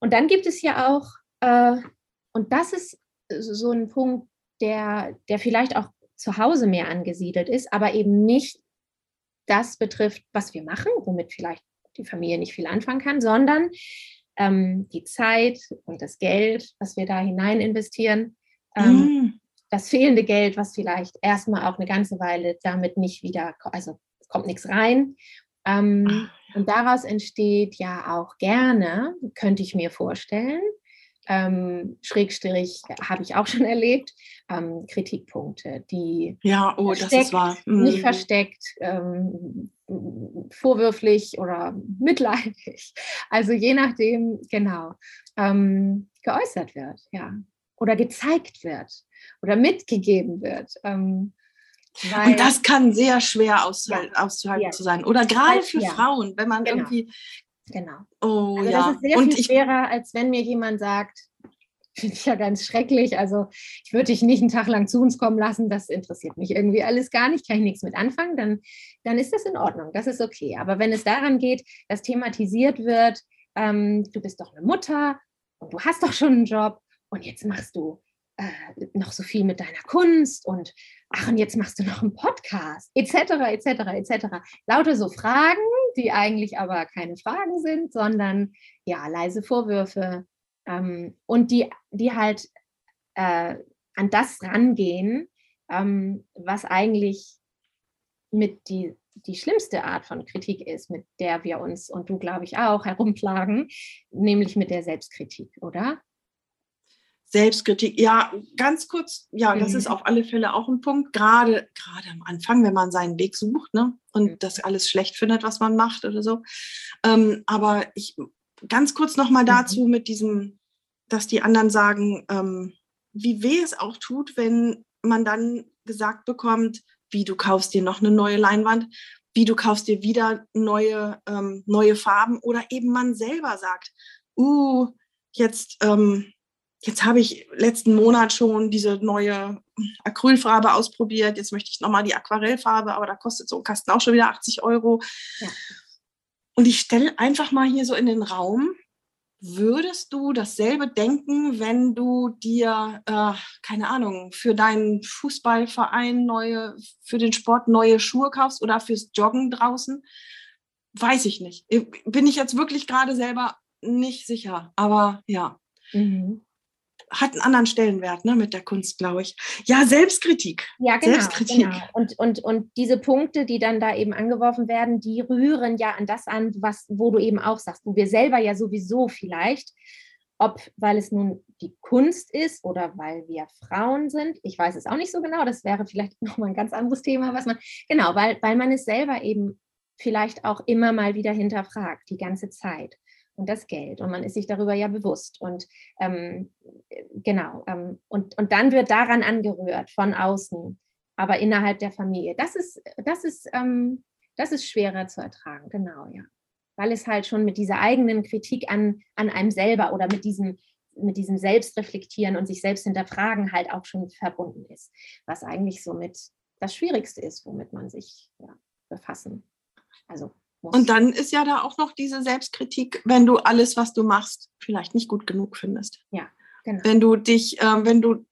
Und dann gibt es ja auch, äh, und das ist so ein Punkt, der, der vielleicht auch zu Hause mehr angesiedelt ist, aber eben nicht das betrifft, was wir machen, womit vielleicht die Familie nicht viel anfangen kann, sondern ähm, die Zeit und das Geld, was wir da hinein investieren. Ähm, mm das fehlende Geld, was vielleicht erstmal auch eine ganze Weile damit nicht wieder, also kommt nichts rein. Ähm, ah, und daraus entsteht ja auch gerne, könnte ich mir vorstellen, ähm, Schrägstrich habe ich auch schon erlebt, ähm, Kritikpunkte, die ja, oh, das ist wahr. Mhm. nicht versteckt, ähm, vorwürflich oder mitleidig, also je nachdem genau ähm, geäußert wird, ja, oder gezeigt wird oder mitgegeben wird. Ähm, und das kann sehr schwer auszuhalten, ja, auszuhalten ja. zu sein. Oder gerade für ja. Frauen, wenn man genau. irgendwie. Genau. Oh, also ja. Das ist sehr und viel schwerer, als wenn mir jemand sagt, finde ich ja ganz schrecklich. Also ich würde dich nicht einen Tag lang zu uns kommen lassen, das interessiert mich irgendwie alles gar nicht, kann ich nichts mit anfangen, dann, dann ist das in Ordnung, das ist okay. Aber wenn es daran geht, dass thematisiert wird, ähm, du bist doch eine Mutter und du hast doch schon einen Job und jetzt machst du äh, noch so viel mit deiner Kunst und ach, und jetzt machst du noch einen Podcast, etc., etc., etc. Lauter so Fragen, die eigentlich aber keine Fragen sind, sondern ja, leise Vorwürfe ähm, und die, die halt äh, an das rangehen, ähm, was eigentlich mit die, die schlimmste Art von Kritik ist, mit der wir uns und du, glaube ich, auch herumplagen, nämlich mit der Selbstkritik, oder? Selbstkritik, ja, ganz kurz, ja, mhm. das ist auf alle Fälle auch ein Punkt, gerade, gerade am Anfang, wenn man seinen Weg sucht, ne, und mhm. das alles schlecht findet, was man macht oder so. Ähm, aber ich, ganz kurz nochmal mhm. dazu mhm. mit diesem, dass die anderen sagen, ähm, wie weh es auch tut, wenn man dann gesagt bekommt, wie du kaufst dir noch eine neue Leinwand, wie du kaufst dir wieder neue, ähm, neue Farben oder eben man selber sagt, uh, jetzt, ähm, jetzt habe ich letzten Monat schon diese neue Acrylfarbe ausprobiert, jetzt möchte ich nochmal die Aquarellfarbe, aber da kostet so ein Kasten auch schon wieder 80 Euro. Ja. Und ich stelle einfach mal hier so in den Raum, Würdest du dasselbe denken, wenn du dir, äh, keine Ahnung, für deinen Fußballverein neue, für den Sport neue Schuhe kaufst oder fürs Joggen draußen? Weiß ich nicht. Bin ich jetzt wirklich gerade selber nicht sicher. Aber ja. Mhm hat einen anderen Stellenwert ne, mit der Kunst, glaube ich. Ja, Selbstkritik. Ja, genau. Selbstkritik. genau. Und, und, und diese Punkte, die dann da eben angeworfen werden, die rühren ja an das an, was, wo du eben auch sagst, wo wir selber ja sowieso vielleicht, ob weil es nun die Kunst ist oder weil wir Frauen sind, ich weiß es auch nicht so genau, das wäre vielleicht nochmal ein ganz anderes Thema, was man, genau, weil, weil man es selber eben vielleicht auch immer mal wieder hinterfragt, die ganze Zeit und das Geld. Und man ist sich darüber ja bewusst. Und ähm, genau, ähm, und, und dann wird daran angerührt von außen, aber innerhalb der Familie. Das ist, das ist, ähm, das ist schwerer zu ertragen, genau, ja. Weil es halt schon mit dieser eigenen Kritik an, an einem selber oder mit diesem, mit diesem Selbstreflektieren und sich selbst hinterfragen halt auch schon verbunden ist. Was eigentlich somit das Schwierigste ist, womit man sich ja, befassen. Also und dann ist ja da auch noch diese Selbstkritik, wenn du alles, was du machst, vielleicht nicht gut genug findest. Ja, genau. Wenn du dich, äh, wenn du,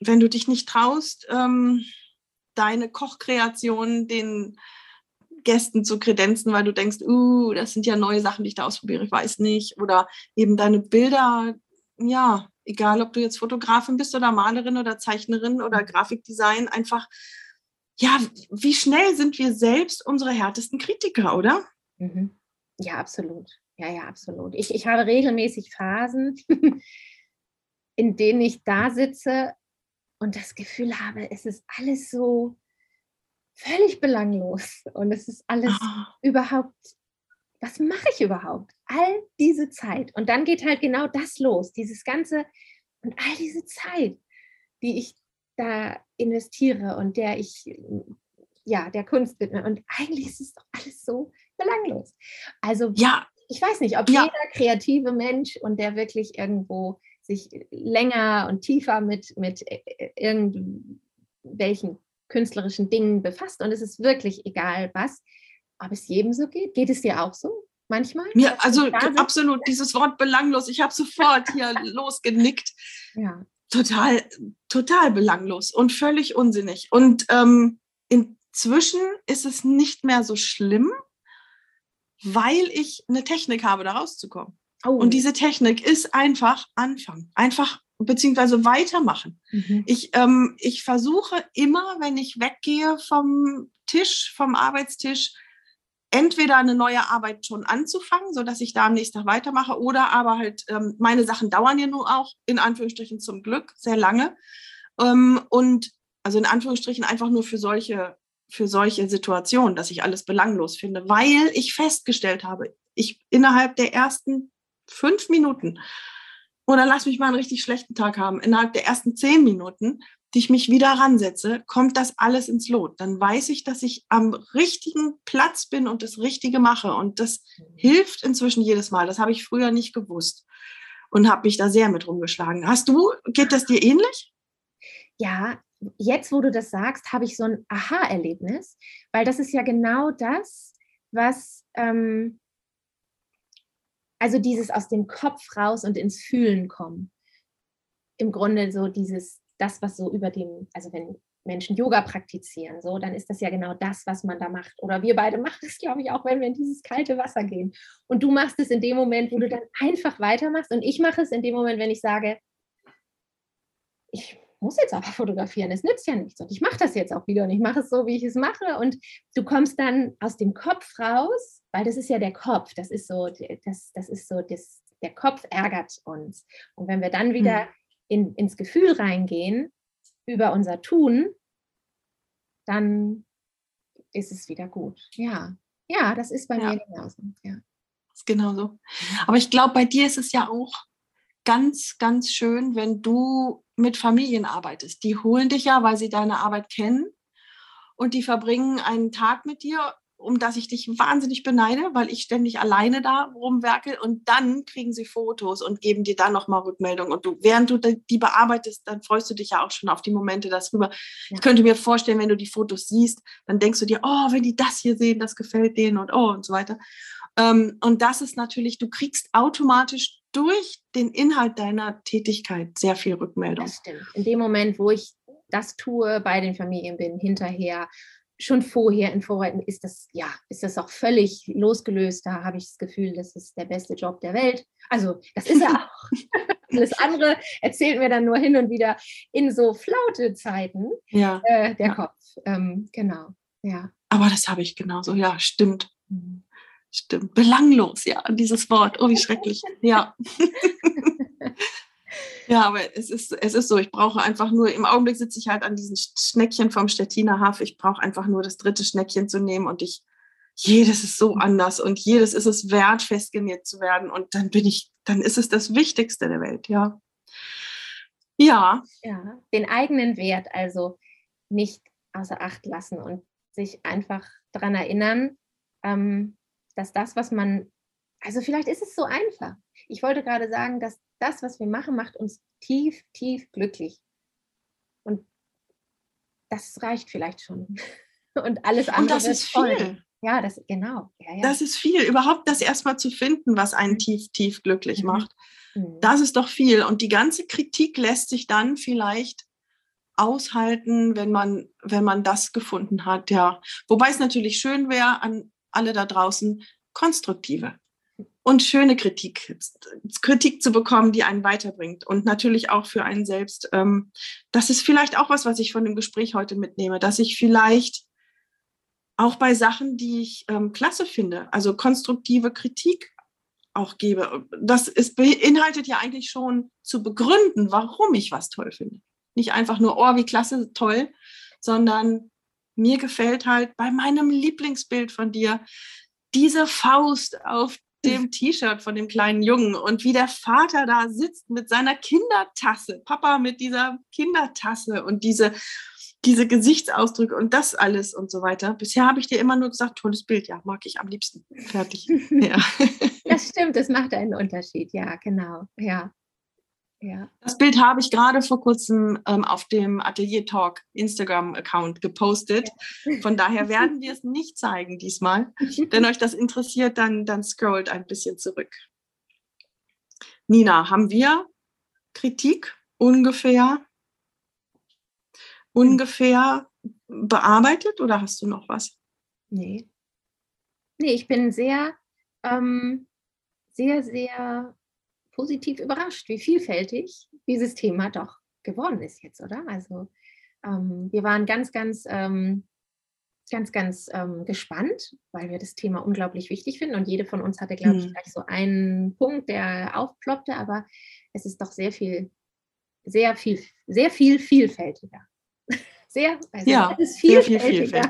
wenn du dich nicht traust, ähm, deine Kochkreation den Gästen zu kredenzen, weil du denkst, uh, das sind ja neue Sachen, die ich da ausprobiere, ich weiß nicht. Oder eben deine Bilder, ja, egal ob du jetzt Fotografin bist oder Malerin oder Zeichnerin oder mhm. Grafikdesign, einfach ja, wie schnell sind wir selbst unsere härtesten Kritiker, oder? Mhm. Ja, absolut. Ja, ja, absolut. Ich, ich habe regelmäßig Phasen, in denen ich da sitze und das Gefühl habe, es ist alles so völlig belanglos und es ist alles oh. überhaupt, was mache ich überhaupt? All diese Zeit. Und dann geht halt genau das los, dieses ganze und all diese Zeit, die ich da investiere und der ich ja der Kunst widme. Und eigentlich ist es doch alles so belanglos. Also ja. ich weiß nicht, ob ja. jeder kreative Mensch und der wirklich irgendwo sich länger und tiefer mit, mit äh, irgendwelchen künstlerischen Dingen befasst. Und es ist wirklich egal was, ob es jedem so geht. Geht es dir auch so? Manchmal? Ja, also absolut, dieses Wort belanglos. Ich habe sofort hier losgenickt. Ja total, total belanglos und völlig unsinnig. Und ähm, inzwischen ist es nicht mehr so schlimm, weil ich eine Technik habe, da rauszukommen. Oh. Und diese Technik ist einfach anfangen, einfach beziehungsweise weitermachen. Mhm. Ich, ähm, ich versuche immer, wenn ich weggehe vom Tisch, vom Arbeitstisch, entweder eine neue Arbeit schon anzufangen, sodass ich da am nächsten Tag weitermache, oder aber halt, ähm, meine Sachen dauern ja nur auch, in Anführungsstrichen zum Glück, sehr lange. Ähm, und also in Anführungsstrichen einfach nur für solche, für solche Situationen, dass ich alles belanglos finde, weil ich festgestellt habe, ich innerhalb der ersten fünf Minuten oder lass mich mal einen richtig schlechten Tag haben, innerhalb der ersten zehn Minuten die ich mich wieder ransetze, kommt das alles ins Lot. Dann weiß ich, dass ich am richtigen Platz bin und das Richtige mache. Und das mhm. hilft inzwischen jedes Mal. Das habe ich früher nicht gewusst und habe mich da sehr mit rumgeschlagen. Hast du, geht das dir ähnlich? Ja, jetzt, wo du das sagst, habe ich so ein Aha-Erlebnis, weil das ist ja genau das, was, ähm, also dieses aus dem Kopf raus und ins Fühlen kommen. Im Grunde so dieses das, was so über dem, also wenn Menschen Yoga praktizieren, so, dann ist das ja genau das, was man da macht. Oder wir beide machen es, glaube ich, auch, wenn wir in dieses kalte Wasser gehen. Und du machst es in dem Moment, wo du dann einfach weitermachst. Und ich mache es in dem Moment, wenn ich sage, ich muss jetzt aber fotografieren, es nützt ja nichts und ich mache das jetzt auch wieder und ich mache es so, wie ich es mache und du kommst dann aus dem Kopf raus, weil das ist ja der Kopf, das ist so, das, das ist so, das, der Kopf ärgert uns und wenn wir dann wieder hm. In, ins Gefühl reingehen über unser Tun, dann ist es wieder gut. Ja, ja, das ist bei ja. mir genauso. Ja. Das ist genauso. Aber ich glaube, bei dir ist es ja auch ganz, ganz schön, wenn du mit Familien arbeitest. Die holen dich ja, weil sie deine Arbeit kennen und die verbringen einen Tag mit dir, um das ich dich wahnsinnig beneide, weil ich ständig alleine da rumwerke und dann kriegen sie Fotos und geben dir dann nochmal Rückmeldung und du, während du die bearbeitest, dann freust du dich ja auch schon auf die Momente darüber. Ja. Ich könnte mir vorstellen, wenn du die Fotos siehst, dann denkst du dir, oh, wenn die das hier sehen, das gefällt denen und oh und so weiter. Ähm, und das ist natürlich, du kriegst automatisch durch den Inhalt deiner Tätigkeit sehr viel Rückmeldung. Das stimmt. In dem Moment, wo ich das tue, bei den Familien bin, hinterher, schon vorher in Vorbereitung, ist das, ja, ist das auch völlig losgelöst. Da habe ich das Gefühl, das ist der beste Job der Welt. Also, das ist er auch. Alles andere erzählt mir dann nur hin und wieder in so flaute Zeiten ja. Äh, der ja. Kopf. Ähm, genau, ja. Aber das habe ich genauso, ja, stimmt. Mhm. Stimmt. Belanglos, ja, dieses Wort. Oh, wie schrecklich. Ja. ja, aber es ist, es ist so, ich brauche einfach nur, im Augenblick sitze ich halt an diesen Schneckchen vom Stettiner Hafe. Ich brauche einfach nur das dritte Schneckchen zu nehmen und ich, jedes ist so anders und jedes ist es wert, festgenäht zu werden. Und dann bin ich, dann ist es das Wichtigste der Welt, ja. Ja. Ja, den eigenen Wert also nicht außer Acht lassen und sich einfach daran erinnern, ähm, dass das, was man, also vielleicht ist es so einfach. Ich wollte gerade sagen, dass das, was wir machen, macht uns tief, tief glücklich. Und das reicht vielleicht schon. Und alles andere. Und das ist viel. Ja, das genau. Ja, ja. Das ist viel. Überhaupt das erstmal zu finden, was einen mhm. tief, tief glücklich mhm. macht. Mhm. Das ist doch viel. Und die ganze Kritik lässt sich dann vielleicht aushalten, wenn man, wenn man das gefunden hat, ja. Wobei es natürlich schön wäre, an alle da draußen konstruktive und schöne Kritik, Kritik zu bekommen, die einen weiterbringt und natürlich auch für einen selbst. Ähm, das ist vielleicht auch was, was ich von dem Gespräch heute mitnehme, dass ich vielleicht auch bei Sachen, die ich ähm, klasse finde, also konstruktive Kritik auch gebe. Das ist, beinhaltet ja eigentlich schon zu begründen, warum ich was toll finde. Nicht einfach nur, oh, wie klasse, toll, sondern mir gefällt halt bei meinem Lieblingsbild von dir diese Faust auf dem T-Shirt von dem kleinen Jungen und wie der Vater da sitzt mit seiner Kindertasse, Papa mit dieser Kindertasse und diese, diese Gesichtsausdrücke und das alles und so weiter. Bisher habe ich dir immer nur gesagt, tolles Bild, ja, mag ich am liebsten. Fertig. ja. Das stimmt, das macht einen Unterschied, ja, genau, ja. Ja. Das Bild habe ich gerade vor kurzem ähm, auf dem Atelier Talk Instagram-Account gepostet. Von daher werden wir es nicht zeigen diesmal. Wenn euch das interessiert, dann, dann scrollt ein bisschen zurück. Nina, haben wir Kritik ungefähr, ungefähr bearbeitet oder hast du noch was? Nee. Nee, ich bin sehr, ähm, sehr, sehr positiv überrascht, wie vielfältig dieses Thema doch geworden ist jetzt, oder? Also ähm, wir waren ganz, ganz, ähm, ganz, ganz ähm, gespannt, weil wir das Thema unglaublich wichtig finden und jede von uns hatte, glaube ich, mhm. gleich so einen Punkt, der aufploppte, aber es ist doch sehr viel, sehr viel, sehr viel vielfältiger. Sehr, also ja, sehr viel vielfältiger.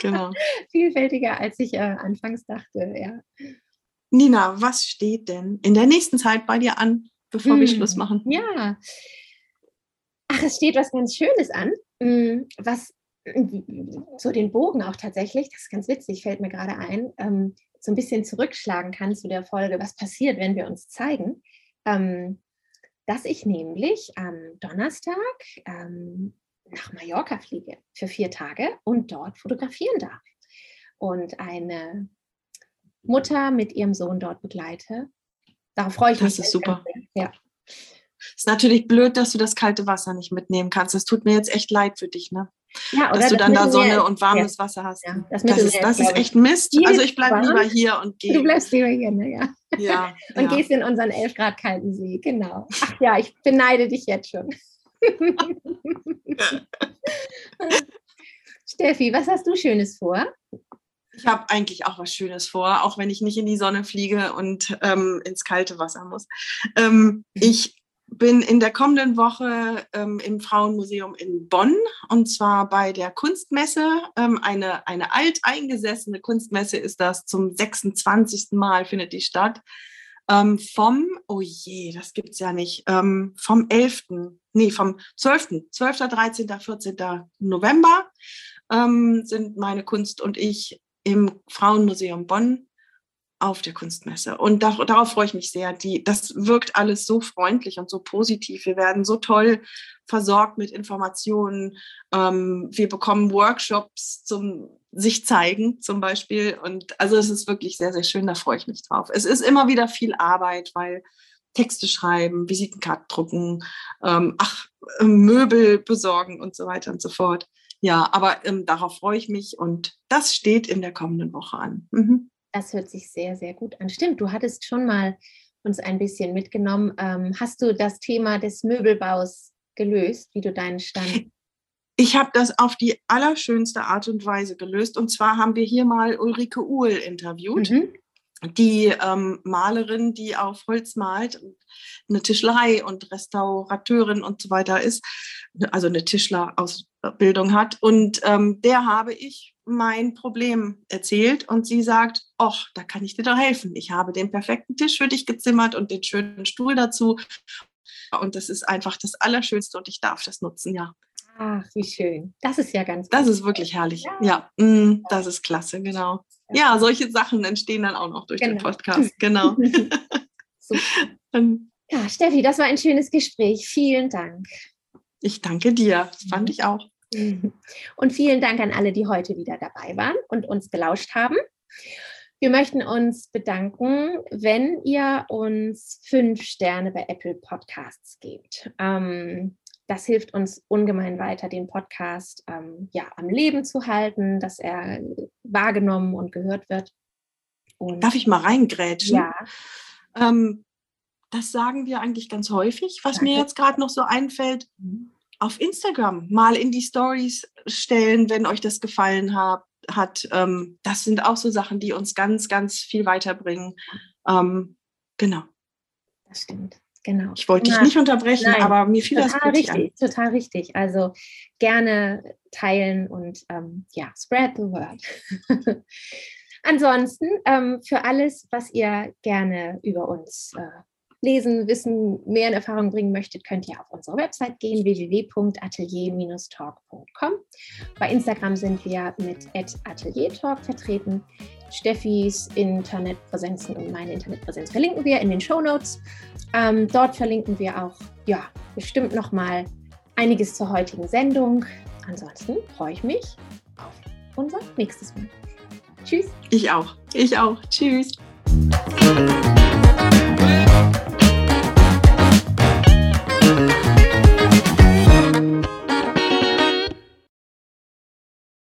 Genau. vielfältiger, als ich äh, anfangs dachte, ja. Nina, was steht denn in der nächsten Zeit bei dir an, bevor hm. wir Schluss machen? Ja. Ach, es steht was ganz Schönes an, hm, was so den Bogen auch tatsächlich, das ist ganz witzig, fällt mir gerade ein, ähm, so ein bisschen zurückschlagen kann zu der Folge, was passiert, wenn wir uns zeigen. Ähm, dass ich nämlich am Donnerstag ähm, nach Mallorca fliege für vier Tage und dort fotografieren darf. Und eine Mutter mit ihrem Sohn dort begleite. Darauf freue ich das mich. Das ist super. Ja. Ist natürlich blöd, dass du das kalte Wasser nicht mitnehmen kannst. Das tut mir jetzt echt leid für dich, ne? Ja, dass du dann da Sonne und warmes ja. Wasser hast. Ja, das, das, ist, das ist echt Mist. Also ich bleibe lieber hier und gehe. Du bleibst lieber hier, ne? Ja. ja und gehst in unseren 11 Grad kalten See, genau. Ach ja, ich beneide dich jetzt schon. Steffi, was hast du Schönes vor? Ich habe eigentlich auch was Schönes vor, auch wenn ich nicht in die Sonne fliege und ähm, ins kalte Wasser muss. Ähm, ich bin in der kommenden Woche ähm, im Frauenmuseum in Bonn und zwar bei der Kunstmesse. Ähm, eine, eine alteingesessene Kunstmesse ist das. Zum 26. Mal findet die statt. Ähm, vom, oh je, das gibt es ja nicht, ähm, vom 11., nee, vom 12., 12., 13., 14. November ähm, sind meine Kunst und ich im Frauenmuseum Bonn auf der Kunstmesse. Und da, darauf freue ich mich sehr. Die, das wirkt alles so freundlich und so positiv. Wir werden so toll versorgt mit Informationen. Ähm, wir bekommen Workshops zum sich zeigen zum Beispiel. Und also es ist wirklich sehr, sehr schön. Da freue ich mich drauf. Es ist immer wieder viel Arbeit, weil Texte schreiben, Visitenkarten drucken, ähm, ach, Möbel besorgen und so weiter und so fort. Ja, aber ähm, darauf freue ich mich und das steht in der kommenden Woche an. Mhm. Das hört sich sehr, sehr gut an. Stimmt, du hattest schon mal uns ein bisschen mitgenommen. Ähm, hast du das Thema des Möbelbaus gelöst, wie du deinen Stand? Ich habe das auf die allerschönste Art und Weise gelöst. Und zwar haben wir hier mal Ulrike Uhl interviewt. Mhm die ähm, Malerin, die auf Holz malt, eine Tischlerei und Restaurateurin und so weiter ist, also eine Tischlerausbildung hat. Und ähm, der habe ich mein Problem erzählt und sie sagt, ach, da kann ich dir doch helfen. Ich habe den perfekten Tisch für dich gezimmert und den schönen Stuhl dazu. Und das ist einfach das Allerschönste und ich darf das nutzen, ja. Ach, wie schön. Das ist ja ganz Das ist wirklich herrlich. Ja, ja mm, das ist klasse, genau. Ja, solche Sachen entstehen dann auch noch durch genau. den Podcast, genau. ja, Steffi, das war ein schönes Gespräch. Vielen Dank. Ich danke dir. Das fand ich auch. Und vielen Dank an alle, die heute wieder dabei waren und uns gelauscht haben. Wir möchten uns bedanken, wenn ihr uns fünf Sterne bei Apple Podcasts gebt. Ähm, das hilft uns ungemein weiter, den Podcast ähm, ja, am Leben zu halten, dass er wahrgenommen und gehört wird. Und Darf ich mal reingrätschen? Ja. Ähm, das sagen wir eigentlich ganz häufig. Was Danke. mir jetzt gerade noch so einfällt, mhm auf Instagram mal in die Stories stellen, wenn euch das gefallen hat. hat. Ähm, das sind auch so Sachen, die uns ganz, ganz viel weiterbringen. Ähm, genau. Das stimmt. Genau. Ich wollte dich nicht unterbrechen, Nein, aber mir fiel total das richtig, an. Total richtig. Also gerne teilen und ähm, ja, spread the word. Ansonsten ähm, für alles, was ihr gerne über uns äh, lesen, wissen, mehr in Erfahrung bringen möchtet, könnt ihr auf unsere Website gehen, www.atelier-talk.com. Bei Instagram sind wir mit @ateliertalk vertreten. Steffis Internetpräsenzen und meine Internetpräsenz verlinken wir in den Show Notes. Ähm, dort verlinken wir auch, ja, bestimmt nochmal einiges zur heutigen Sendung. Ansonsten freue ich mich auf unser nächstes Mal. Tschüss. Ich auch. Ich auch. Tschüss.